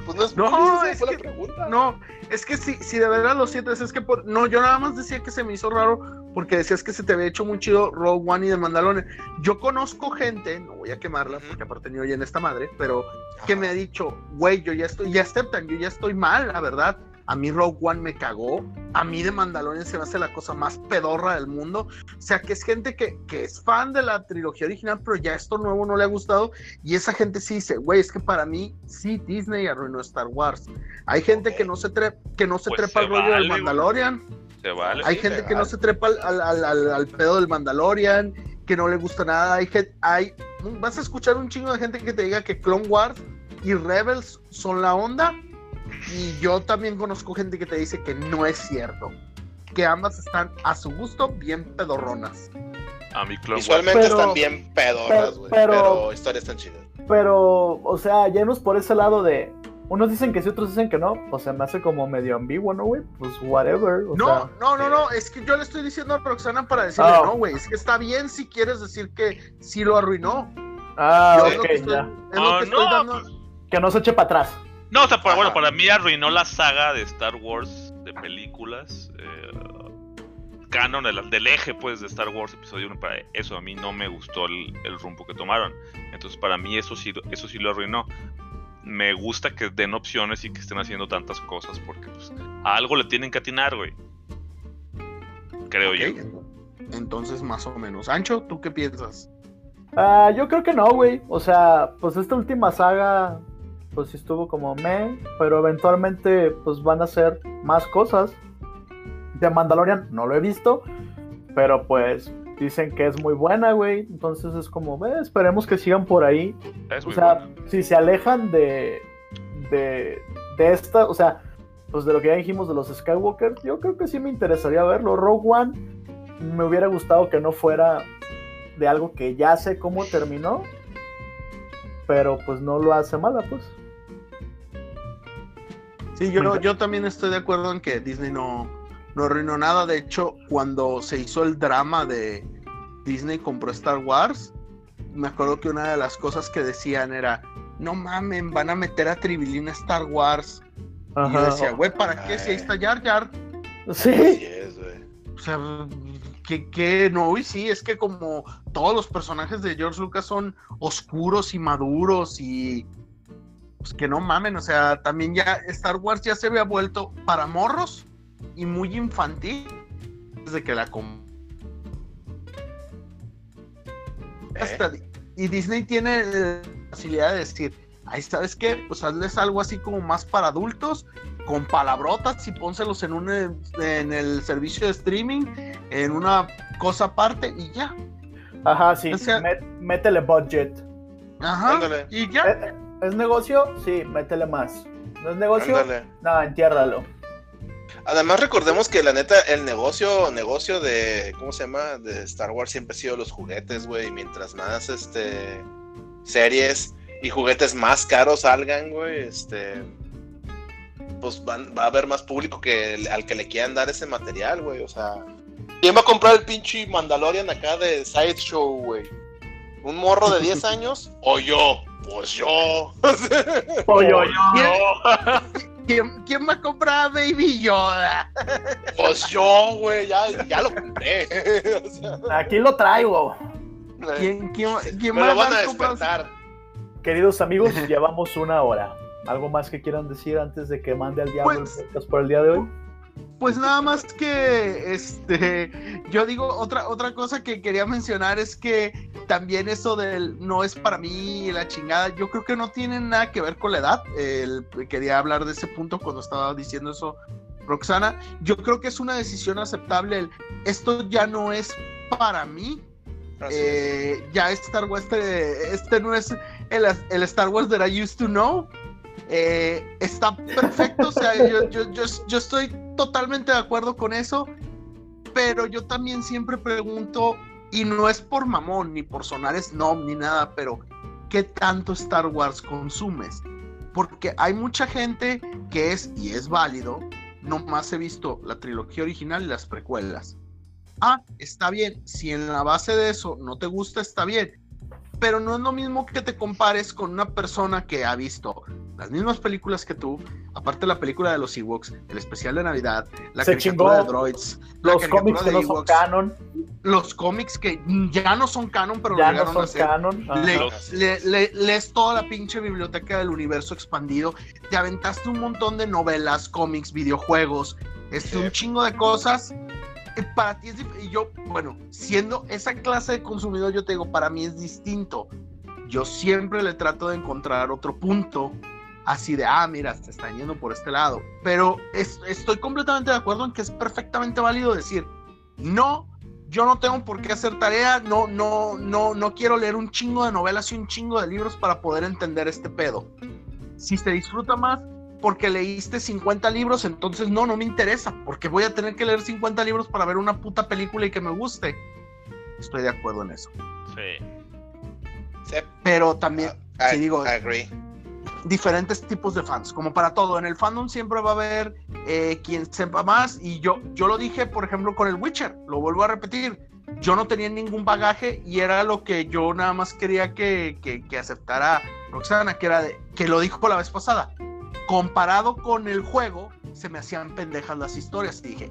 Pues no es, no, es que, pregunta. no, es que si, si de verdad lo sientes, es que por, no, yo nada más decía que se me hizo raro porque decías que se te había hecho muy chido Rogue One y de Mandalorian. Yo conozco gente, no voy a quemarla porque aparte ni oyen esta madre, pero que me ha dicho, güey, yo ya estoy, ya aceptan, yo ya estoy mal, la verdad. A mí Rogue One me cagó. A mí de Mandalorian se me hace la cosa más pedorra del mundo. O sea, que es gente que, que es fan de la trilogía original, pero ya esto nuevo no le ha gustado. Y esa gente sí dice, güey, es que para mí sí Disney arruinó Star Wars. Hay gente que no se, trepa, que no se pues trepa al rollo del Mandalorian. Se vale, hay gente que no se trepa al, al, al, pedo del Mandalorian, que no le gusta nada. Hay, hay, vas a escuchar un chingo de gente que te diga que Clone Wars y Rebels son la onda y yo también conozco gente que te dice que no es cierto. Que ambas están a su gusto bien pedorronas. A mi Clone Visualmente están bien pedorras, güey. Pero, historias están chidas. Pero, o sea, llenos por ese lado de. Unos dicen que sí, otros dicen que no. O sea, me hace como medio ambiguo, ¿no, güey? Pues whatever. no, no, no, no. Es que yo le estoy diciendo a Roxana para decirle, ah. no, güey. Es que está bien si quieres decir que sí lo arruinó. Ah, ok, ya. que no se eche para atrás. No, o sea, bueno, para mí arruinó la saga de Star Wars de películas. Eh, canon del, eje, pues, de Star Wars Episodio 1. Para eso a mí no me gustó el, rumbo que tomaron. Entonces, para mí eso sí, eso sí lo arruinó. Me gusta que den opciones y que estén haciendo tantas cosas porque pues, a algo le tienen que atinar, güey. Creo yo. Entonces, más o menos. Ancho, ¿tú qué piensas? Ah, yo creo que no, güey. O sea, pues esta última saga pues sí estuvo como me, pero eventualmente pues van a hacer más cosas. De Mandalorian no lo he visto, pero pues dicen que es muy buena, güey. Entonces es como, ve, esperemos que sigan por ahí. o sea, si se alejan de, de, de esta, o sea, pues de lo que ya dijimos de los Skywalker, yo creo que sí me interesaría verlo. Rogue One me hubiera gustado que no fuera de algo que ya sé cómo terminó, pero pues no lo hace mala, pues. Sí, yo, yo también estoy de acuerdo en que Disney no, no arruinó nada. De hecho, cuando se hizo el drama de Disney compró Star Wars, me acuerdo que una de las cosas que decían era, no mamen, van a meter a Tribilín Star Wars. Y yo decía, güey, ¿para qué? Si ahí está Jar Jar. Sí. o sea, que, que no, y sí, es que como todos los personajes de George Lucas son oscuros y maduros y pues que no mamen, o sea, también ya Star Wars ya se había vuelto para morros y muy infantil desde que la ¿Eh? y Disney tiene la facilidad de decir, ahí sabes qué, pues hazles algo así como más para adultos, con palabrotas y pónselos en un en el servicio de streaming, en una cosa aparte y ya. Ajá, sí, métele budget. Ajá, y ya. ¿Es, ¿Es, negocio? Sí, métele más. ¿No es negocio? No, entiérralo. Además recordemos que la neta el negocio negocio de ¿cómo se llama? de Star Wars siempre ha sido los juguetes, güey, mientras más este series y juguetes más caros salgan, güey, este pues va a haber más público que al que le quieran dar ese material, güey, o sea, ¿quién va a comprar el pinche Mandalorian acá de Sideshow, güey? ¿Un morro de 10 años o yo? Pues yo. o yo, yo. ¿Quién, ¿Quién, va a comprar Baby Yoda? Pues yo, güey, ya, ya lo compré. Aquí lo traigo. ¿Quién, quién, quién Me lo van a despertar. Queridos amigos, llevamos una hora. ¿Algo más que quieran decir antes de que mande al diablo pues, por el día de hoy? Pues nada más que este yo digo otra otra cosa que quería mencionar es que también eso del no es para mí la chingada, yo creo que no tiene nada que ver con la edad. quería hablar de ese punto cuando estaba diciendo eso Roxana. Yo creo que es una decisión aceptable. esto ya no es para mí. Eh, ya Star Wars, este, este no es el, el Star Wars that I used to know. Eh, está perfecto, o sea, yo, yo, yo, estoy totalmente de acuerdo con eso, pero yo también siempre pregunto, y no es por mamón, ni por sonar snob, ni nada, pero ¿qué tanto Star Wars consumes? Porque hay mucha gente que es, y es válido, nomás he visto la trilogía original y las precuelas. Ah, está bien, si en la base de eso no te gusta, está bien, pero no es lo mismo que te compares con una persona que ha visto las mismas películas que tú, aparte la película de los Ewoks, el especial de Navidad, la caricatura de Droids, los cómics que no son canon, los cómics que ya no son canon, pero ya no son canon, lees toda la pinche biblioteca del universo expandido, te aventaste un montón de novelas, cómics, videojuegos, este, un chingo de cosas. Eh, para ti es y yo, bueno, siendo esa clase de consumidor, yo te digo, para mí es distinto. Yo siempre le trato de encontrar otro punto así de, ah, mira, se están yendo por este lado. Pero estoy completamente de acuerdo en que es perfectamente válido decir, no, yo no tengo por qué hacer tarea, no, no, no, no quiero leer un chingo de novelas y un chingo de libros para poder entender este pedo. Si se disfruta más porque leíste 50 libros, entonces no, no me interesa, porque voy a tener que leer 50 libros para ver una puta película y que me guste. Estoy de acuerdo en eso. Sí. Pero también, uh, digo, agree diferentes tipos de fans, como para todo. En el fandom siempre va a haber eh, quien sepa más y yo, yo lo dije, por ejemplo, con el Witcher, lo vuelvo a repetir. Yo no tenía ningún bagaje y era lo que yo nada más quería que, que, aceptara Roxana, que era de, que lo dijo la vez pasada. Comparado con el juego, se me hacían pendejas las historias y dije,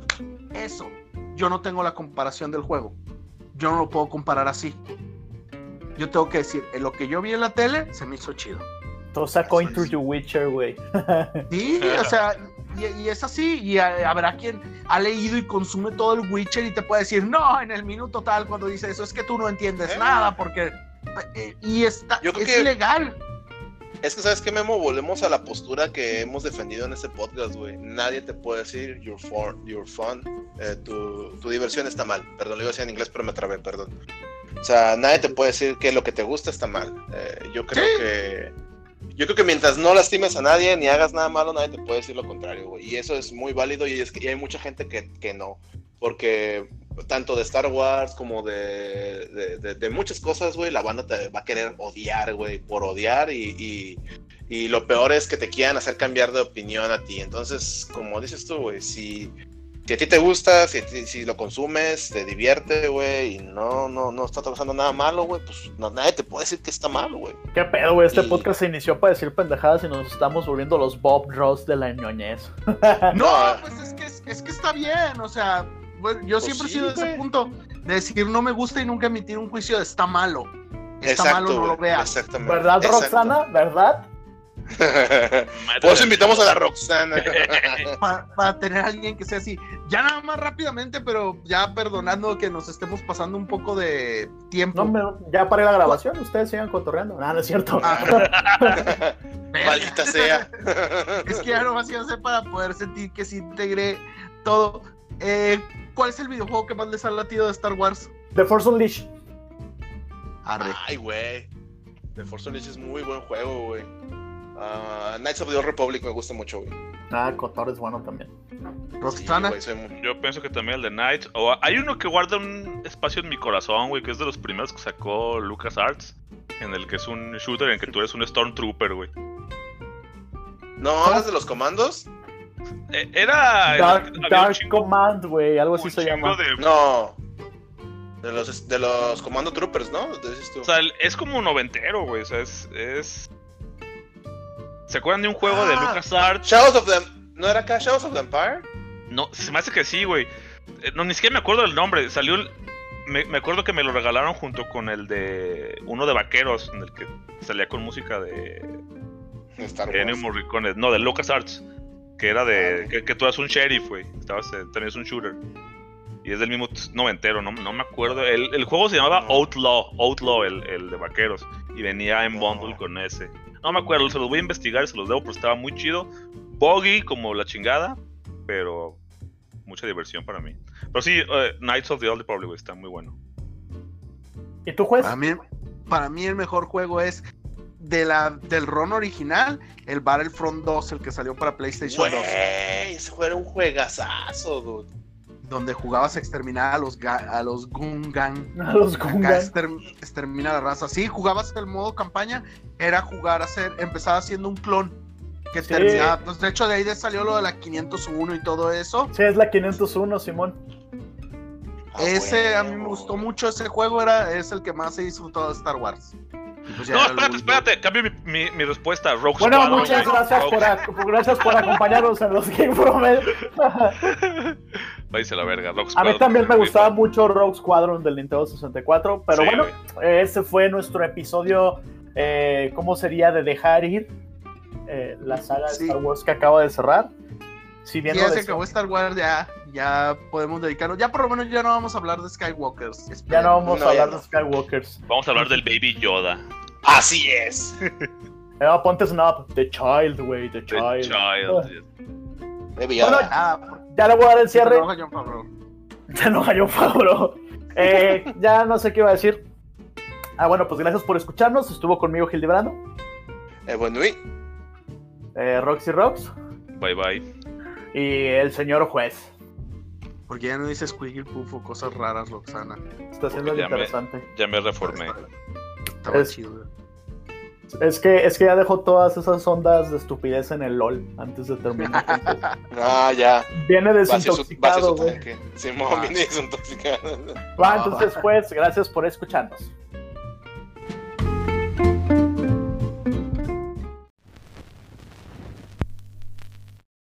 eso, yo no tengo la comparación del juego. Yo no lo puedo comparar así. Yo tengo que decir, en lo que yo vi en la tele se me hizo chido. Todo sacó Into the Witcher, güey. Sí, o sea, y, es así, y habrá quien ha leído y consume todo el Witcher y te puede decir, no, en el minuto tal, cuando dice eso, es que tú no entiendes eh. nada, porque... Eh, y está, es ilegal. Es que, ¿sabes qué, Memo? Volvemos a la postura que hemos defendido en este podcast, güey. Nadie te puede decir, your fun, your fun eh, tu, tu, diversión está mal. Perdón, lo iba a decir en inglés, pero me trabé, perdón. O sea, nadie te puede decir que lo que te gusta está mal. yo creo que yo creo que mientras no lastimes a nadie ni hagas nada malo, nadie te puede decir lo contrario, güey. Y eso es muy válido y, es que, hay mucha gente que, que, no. Porque tanto de Star Wars como de, de, muchas cosas, güey, la banda te va a querer odiar, güey, por odiar y, y, y, lo peor es que te quieran hacer cambiar de opinión a ti. Entonces, como dices tú, güey, si si a ti te gusta, si, si lo consumes, te divierte, güey, y no, no, no está pasando nada malo, güey, pues nadie te puede decir que está malo, güey. Qué pedo, güey, este podcast se inició para decir pendejadas y nos estamos volviendo los Bob Ross de la ñoñez. no, pues es que, es, que está bien, o sea, yo pues siempre he sido de ese punto, de decir no me gusta y nunca emitir un juicio de está malo. Está malo, no lo veas. ¿Verdad, Roxana? ¿Verdad? Por eso invitamos a la Roxana. para, tener a alguien que sea así. Ya nada más rápidamente, pero ya perdonando que nos estemos pasando un poco de tiempo. No, ya paré la grabación, ustedes sigan cotorreando. Nada, no es cierto. Ah. Maldita sea. es que ya no más hacer para poder sentir que se integre todo. Eh, ¿Cuál es el videojuego que más les ha latido de Star Wars? The Force Unleashed. Ay, güey. The Force Unleashed es muy buen juego, güey. Uh, Knights of the Old Republic me gusta mucho, güey. Ah, Kotor es bueno también. Roxana. Yo pienso que también el de Knights. O hay uno que guarda un espacio en mi corazón, güey, que es de los primeros que sacó LucasArts. En el que es un shooter en que tú eres un Stormtrooper, güey. ¿No hablas de los comandos? Eh, era. Dark, Dark Command, güey, algo así se llama. No. De los, de los Commando Troopers, ¿no? O sea, es como un noventero, güey. O sea, es, es. ¿Se acuerdan de un juego de de ah, LucasArts? Shadows of the. ¿No era acá Shadows of the Empire? No, se me hace que sí, güey. Eh, no, ni siquiera me acuerdo del nombre. Salió. Me, me, acuerdo que me lo regalaron junto con el de. Uno de vaqueros, en el que salía con música de. Star Wars. Morricone. No, de LucasArts. Que era de. Ah, que, tú eras un sheriff, güey. Estabas, tenías un shooter. Y es del mismo noventero, no, no me acuerdo. El, el juego se llamaba Outlaw, Outlaw, el, el, de vaqueros. Y venía en bundle con ese. No me acuerdo, se los voy a investigar, se los debo, pero estaba muy chido. Boggy como la chingada, pero mucha diversión para mí. Pero sí, uh, Knights of the Old Republic está muy bueno. ¿Y tú juez? Para mí, para mí el mejor juego es de la, del RON original, el Battlefront 2, el que salió para PlayStation 2. Ese fue un juegazazo, dude donde jugabas a exterminar a los, a los Gungan. A los Gungan. extermina la raza. Sí, jugabas el modo campaña, era jugar a hacer, empezaba haciendo un clon que terminaba. Pues de hecho, de ahí salió lo de la 501 y todo eso. Sí, es la 501, Simón. Ah, ese, a mí me gustó mucho ese juego, era, es el que más he disfrutado de Star Wars. Pues no, espérate, espérate, cambio mi, mi, respuesta. Rogue bueno, muchas gracias por, gracias por acompañarnos en los Game Promed. Váyase la verga, Rogue A mí también me gustaba mucho Rogue Squadron del Nintendo 64, pero bueno, ese fue nuestro episodio, eh, ¿cómo sería? De dejar ir eh, la saga de Star Wars que acaba de cerrar. Si bien ya se acabó Star Wars, ya, ya podemos dedicarnos. Ya por lo menos ya no vamos a hablar de Skywalkers. Ya no vamos a hablar de Skywalkers. Vamos a hablar del Baby Yoda. Así es. Eh, ponte Snap, The Child, güey, The Child. The Child. Baby Yoda. Ah, ya le voy a dar el cierre. Ya no John Favreau. Ya no John Favreau. Eh, ya no sé qué iba a decir. Ah, bueno, pues gracias por escucharnos. Estuvo conmigo Gildebrando. Eh, buen nuit. Eh, Roxy Rox. Bye bye. Y el señor juez. Porque ya no dices Squiggle Puff o cosas raras, Roxana. Está haciendo interesante. ya me reformé. Estaba chido. Es que, es que ya dejó todas esas ondas de estupidez en el LOL antes de terminar. ah, ya. Viene desintoxicado, güey. Simón, viene desintoxicado. Va, entonces, pues, gracias por escucharnos.